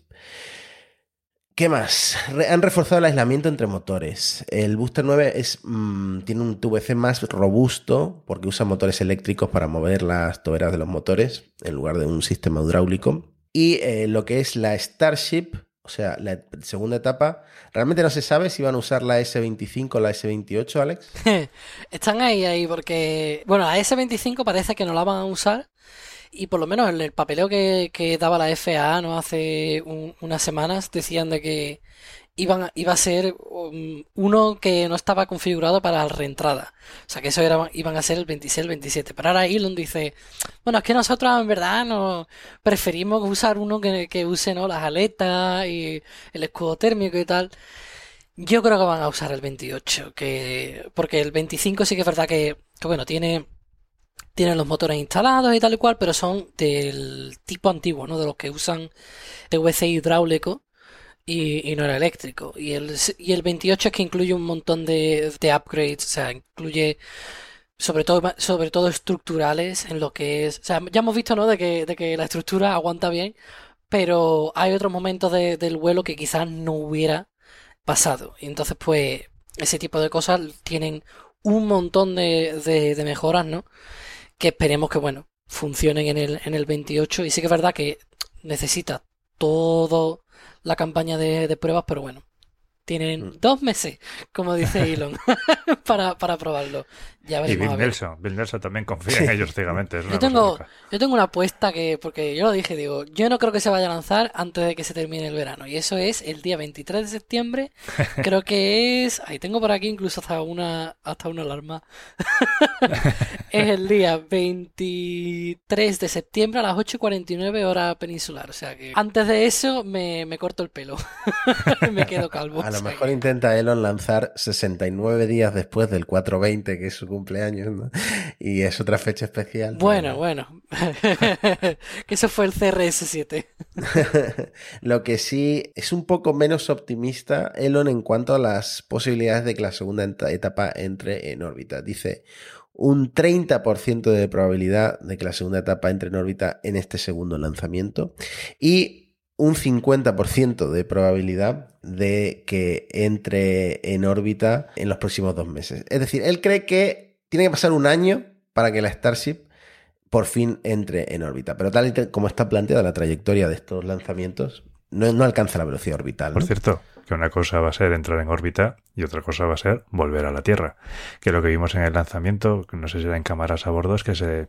¿Qué más? Han reforzado el aislamiento entre motores. El Booster 9 es, mmm, tiene un TVC más robusto porque usa motores eléctricos para mover las toberas de los motores en lugar de un sistema hidráulico. Y eh, lo que es la Starship, o sea, la segunda etapa, realmente no se sabe si van a usar la S25 o la S28, Alex. Están ahí, ahí, porque, bueno, la S25 parece que no la van a usar y por lo menos en el papeleo que, que daba la FAA ¿no? hace un, unas semanas decían de que iban, iba a ser um, uno que no estaba configurado para la reentrada. O sea que eso iban a ser el 26, el 27. Pero ahora Elon dice, bueno, es que nosotros en verdad no preferimos usar uno que, que use ¿no? las aletas y el escudo térmico y tal. Yo creo que van a usar el 28, que porque el 25 sí que es verdad que, que bueno, tiene tienen los motores instalados y tal y cual, pero son del tipo antiguo, ¿no? De los que usan TVC hidráulico y, no era eléctrico. Y el, y el 28 es que incluye un montón de, de upgrades, o sea, incluye sobre todo, sobre todo estructurales en lo que es. O sea, ya hemos visto, ¿no? De que, de que la estructura aguanta bien, pero hay otros momentos de, del vuelo que quizás no hubiera pasado. Y entonces, pues, ese tipo de cosas tienen un montón de, de mejoras, ¿no? Que esperemos que, bueno, funcionen en el, en el 28. Y sí que es verdad que necesita toda la campaña de, de pruebas, pero bueno, tienen mm. dos meses, como dice Elon, para, para probarlo. Ya y Bill Nelson, Bill Nelson también confía en ellos ciegamente. yo, tengo, yo tengo una apuesta que, porque yo lo dije, digo, yo no creo que se vaya a lanzar antes de que se termine el verano. Y eso es el día 23 de septiembre. creo que es, ahí tengo por aquí incluso hasta una, hasta una alarma. es el día 23 de septiembre a las 8.49 hora peninsular. O sea que antes de eso me, me corto el pelo. me quedo calvo. A lo mejor intenta Elon lanzar 69 días después del 420, que es su cumpleaños, ¿no? Y es otra fecha especial. Bueno, bueno. que eso fue el CRS7. Lo que sí es un poco menos optimista Elon en cuanto a las posibilidades de que la segunda etapa entre en órbita. Dice, un 30% de probabilidad de que la segunda etapa entre en órbita en este segundo lanzamiento y un 50% de probabilidad de que entre en órbita en los próximos dos meses. Es decir, él cree que tiene que pasar un año para que la Starship por fin entre en órbita. Pero tal y como está planteada la trayectoria de estos lanzamientos, no, no alcanza la velocidad orbital. Por cierto, que una cosa va a ser entrar en órbita y otra cosa va a ser volver a la Tierra. Que lo que vimos en el lanzamiento, no sé si era en cámaras a bordo, es que se,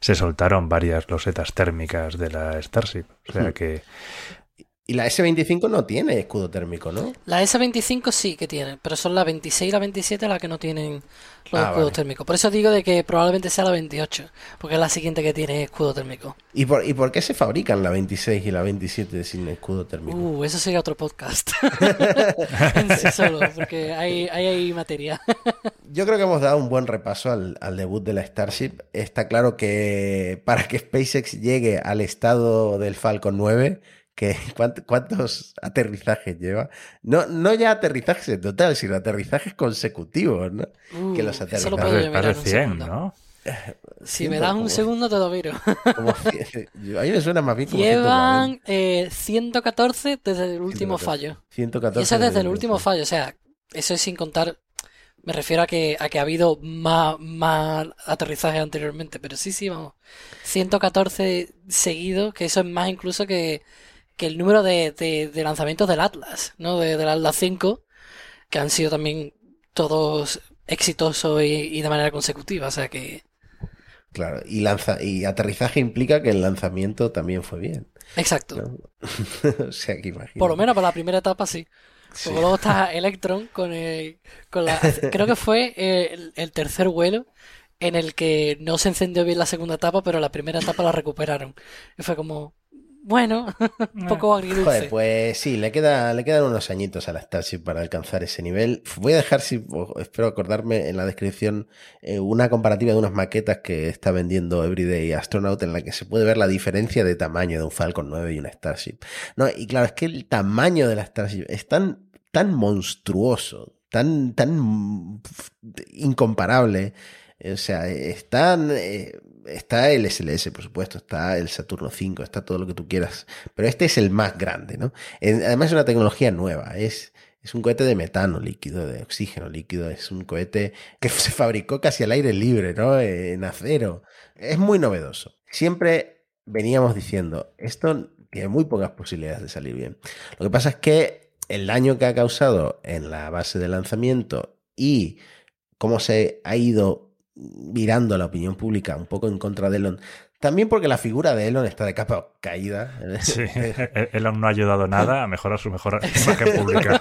se soltaron varias losetas térmicas de la Starship. O sea Hmm. que Y la S25 no tiene escudo térmico, ¿no? La S25 sí que tiene, pero son la 26 y la 27 las que no tienen los Ah, escudos vale. térmicos. Por eso digo de que probablemente sea la 28, porque es la siguiente que tiene escudo térmico. ¿Y por, ¿Y por qué se fabrican la 26 y la 27 sin escudo térmico? Uh, eso sería otro podcast. en sí solo, porque hay, hay, hay materia. Yo creo que hemos dado un buen repaso al, al debut de la Starship. Está claro que para que SpaceX llegue al estado del Falcon 9, que ¿cuánt- ¿cuántos aterrizajes lleva? No, no ya aterrizajes en total, sino aterrizajes consecutivos, ¿no? Uh, Que los eso lo aterrizajes- puedo más yo de mirar en un 100, segundo. ¿no? Si me das un Como- segundo te lo miro. como cien- a mí me suena más bien como Llevan eh, 114 desde el último 114. fallo. 114 Y eso es desde el último fallo, o sea, eso es sin contar, me refiero a que, a que ha habido más, más aterrizajes anteriormente, pero sí, sí, vamos, 114 seguidos, que eso es más incluso que, que el número de, de- de lanzamientos del Atlas, ¿no? De- del Atlas 5, que han sido también todos exitosos y, y de manera consecutiva, o sea que, Claro, y, lanza, y aterrizaje implica que el lanzamiento también fue bien. exacto. ¿no? o sea que imagino. Por lo menos para la primera etapa sí. Sí. Luego está Electron con, el- con la... Creo que fue el, el tercer vuelo en el que no se encendió bien la segunda etapa, pero la primera etapa la recuperaron. Y fue como, bueno, un poco agridulce. Joder, pues sí, le, queda, le quedan unos añitos a la Starship para alcanzar ese nivel. Voy a dejar, si espero acordarme, en la descripción eh, una comparativa de unas maquetas que está vendiendo Everyday Astronaut en la que se puede ver la diferencia de tamaño de un Falcon 9 y una Starship. No, y claro, es que el tamaño de la Starship es tan, tan monstruoso, tan, tan incomparable. O sea, están, eh, está el SLS, por supuesto, está el Saturno 5, está todo lo que tú quieras, pero este es el más grande, ¿no? Además es una tecnología nueva, es, es un cohete de metano líquido, de oxígeno líquido, es un cohete que se fabricó casi al aire libre, ¿no? En acero. Es muy novedoso. Siempre veníamos diciendo, esto tiene muy pocas posibilidades de salir bien. Lo que pasa es que el daño que ha causado en la base de lanzamiento y cómo se ha ido virando la opinión pública un poco en contra de Elon, también porque la figura de Elon está de capa caída. Sí, él aún no ha ayudado nada a mejorar su mejor imagen pública.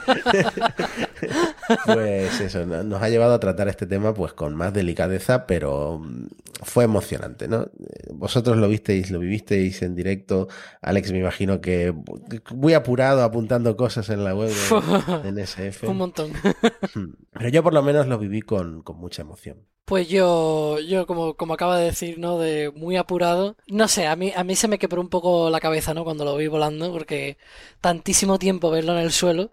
Pues eso, no- nos ha llevado a tratar este tema pues con más delicadeza, pero mm, fue emocionante, ¿no? Vosotros lo visteis, lo vivisteis en directo. Alex, me imagino que muy apurado apuntando cosas en la web de, de NSF. Un montón. Pero yo por lo menos lo viví con, con mucha emoción. Pues yo, yo como, como acaba de decir, ¿no? De muy apurado. No sé, a mí, a mí se me quebró un poco la cabeza, ¿no? Cuando lo vi volando, porque tantísimo tiempo verlo en el suelo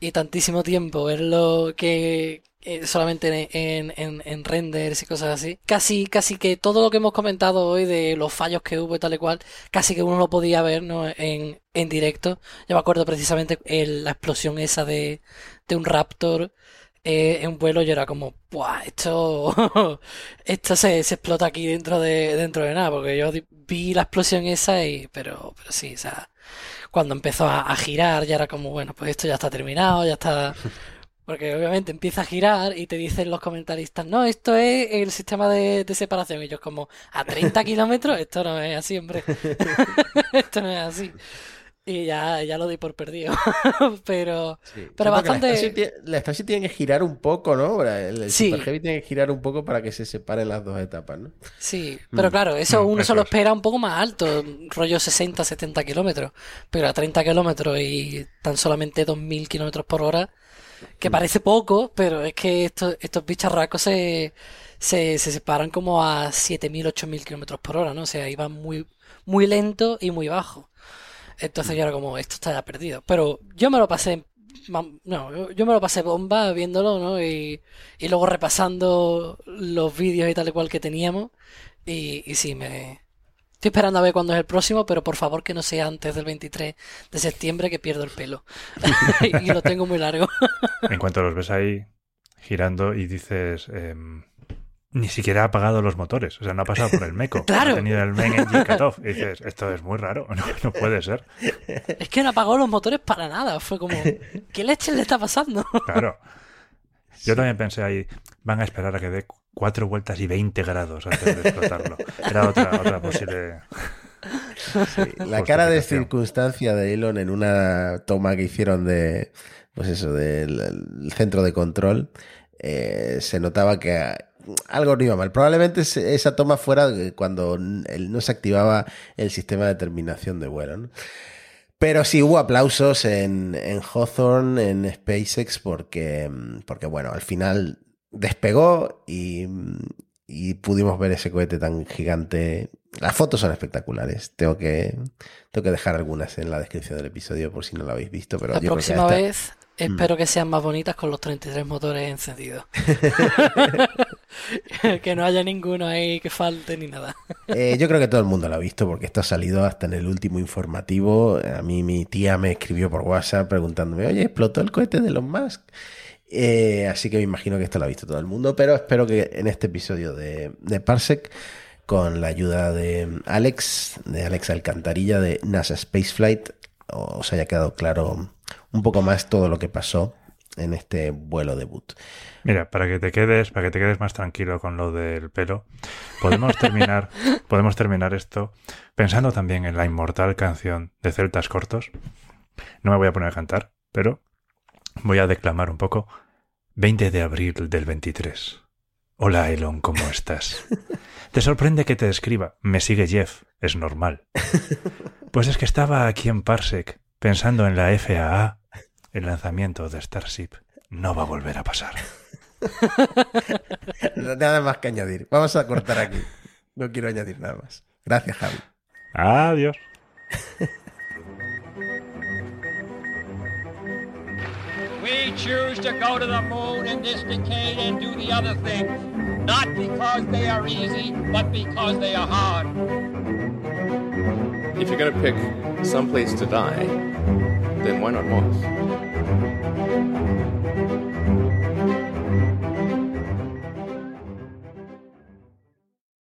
y tantísimo tiempo verlo que solamente en, en, en- en renders y cosas así. Casi, casi que todo lo que hemos comentado hoy de los fallos que hubo y tal y cual, casi que uno lo podía ver, ¿no? En, en directo. Yo me acuerdo precisamente el- la explosión esa de, de un Raptor eh, en vuelo yo era como, ¡buah! Esto, esto se, se explota aquí dentro de, dentro de nada, porque yo vi la explosión esa y, pero, pero sí, o sea, cuando empezó a, a girar ya era como, bueno, pues esto ya está terminado, ya está, porque obviamente empieza a girar y te dicen los comentaristas, no, esto es el sistema de, de separación, y yo como, a 30 kilómetros, esto no es así, hombre, esto no es así. Y ya, ya lo di por perdido. Pero, pero Sí, bastante. La Starship, tiene- la Starship tiene que girar un poco, ¿no? El, el Sí. Super Heavy tiene que girar un poco para que se separen las dos etapas, ¿no? Sí, pero claro, eso Mm, uno lo es. espera un poco más alto, rollo 60, 70 kilómetros, pero a 30 kilómetros y tan solamente 2.000 kilómetros por hora, que parece poco, pero es que estos, estos bicharracos se, se, se separan como a 7.000, 8.000 kilómetros por hora, ¿no? O sea, iban muy, muy lento y muy bajo. Entonces yo era como, esto está ya perdido. Pero yo me lo pasé no, yo me lo pasé bomba viéndolo, ¿no? Y, y luego repasando los vídeos y tal y cual que teníamos. Y, y sí, me... Estoy esperando a ver cuándo es el próximo, pero por favor que no sea antes del 23 de septiembre que pierdo el pelo. y lo tengo muy largo. en cuanto los ves ahí girando y dices... Em, ni siquiera ha apagado los motores, o sea, no ha pasado por el meco. claro. Ha tenido el main engine cutoff. Y dices, esto es muy raro, no, puede ser. Es que no apagó los motores para nada. Fue como, ¿qué leche le está pasando? Claro. Yo también pensé ahí, van a esperar a que dé cuatro vueltas y 20 grados antes de explotarlo. Era otra, otra posible. la cara de circunstancia de Elon en una toma que hicieron de, pues eso, del centro de control, eh, se notaba que algo no iba mal. Probablemente esa toma fuera cuando no se activaba el sistema de terminación de vuelo. Pero sí hubo aplausos en, en Hawthorne, en SpaceX, porque, porque bueno, al final despegó y, y pudimos ver ese cohete tan gigante. Las fotos son espectaculares. Tengo que, tengo que dejar algunas en la descripción del episodio por si no lo habéis visto. Pero la próxima vez Espero mm. que sean más bonitas con los 33 motores encendidos. que no haya ninguno ahí que falte ni nada. Eh, yo creo que todo el mundo lo ha visto porque esto ha salido hasta en el último informativo. A mí mi tía me escribió por WhatsApp preguntándome, oye, explotó el cohete de Elon Musk. Eh, así que me imagino que esto lo ha visto todo el mundo, pero espero que en este episodio de, de Parsec, con la ayuda de Alex, de Alex Alcantarilla de NASA Spaceflight, os haya quedado claro un poco más todo lo que pasó en este vuelo debut. Mira, para que te quedes, para que te quedes más tranquilo con lo del pelo, podemos terminar, podemos terminar esto pensando también en la inmortal canción de Celtas Cortos. No me voy a poner a cantar, pero voy a declamar un poco. 20 de abril del 23. Hola Elon, ¿cómo estás? ¿Te sorprende que te escriba? Me sigue Jeff, es normal. Pues es que estaba aquí en Parsec pensando en la FAA el lanzamiento de Starship no va a volver a pasar. nada más que añadir. Vamos a cortar aquí. No quiero añadir nada más. Gracias, Javi. Adiós. We choose to go to the moon in this decade and do the other things, not because they are easy, but because they are hard. if you're going to pick some place to die, then why not Mars?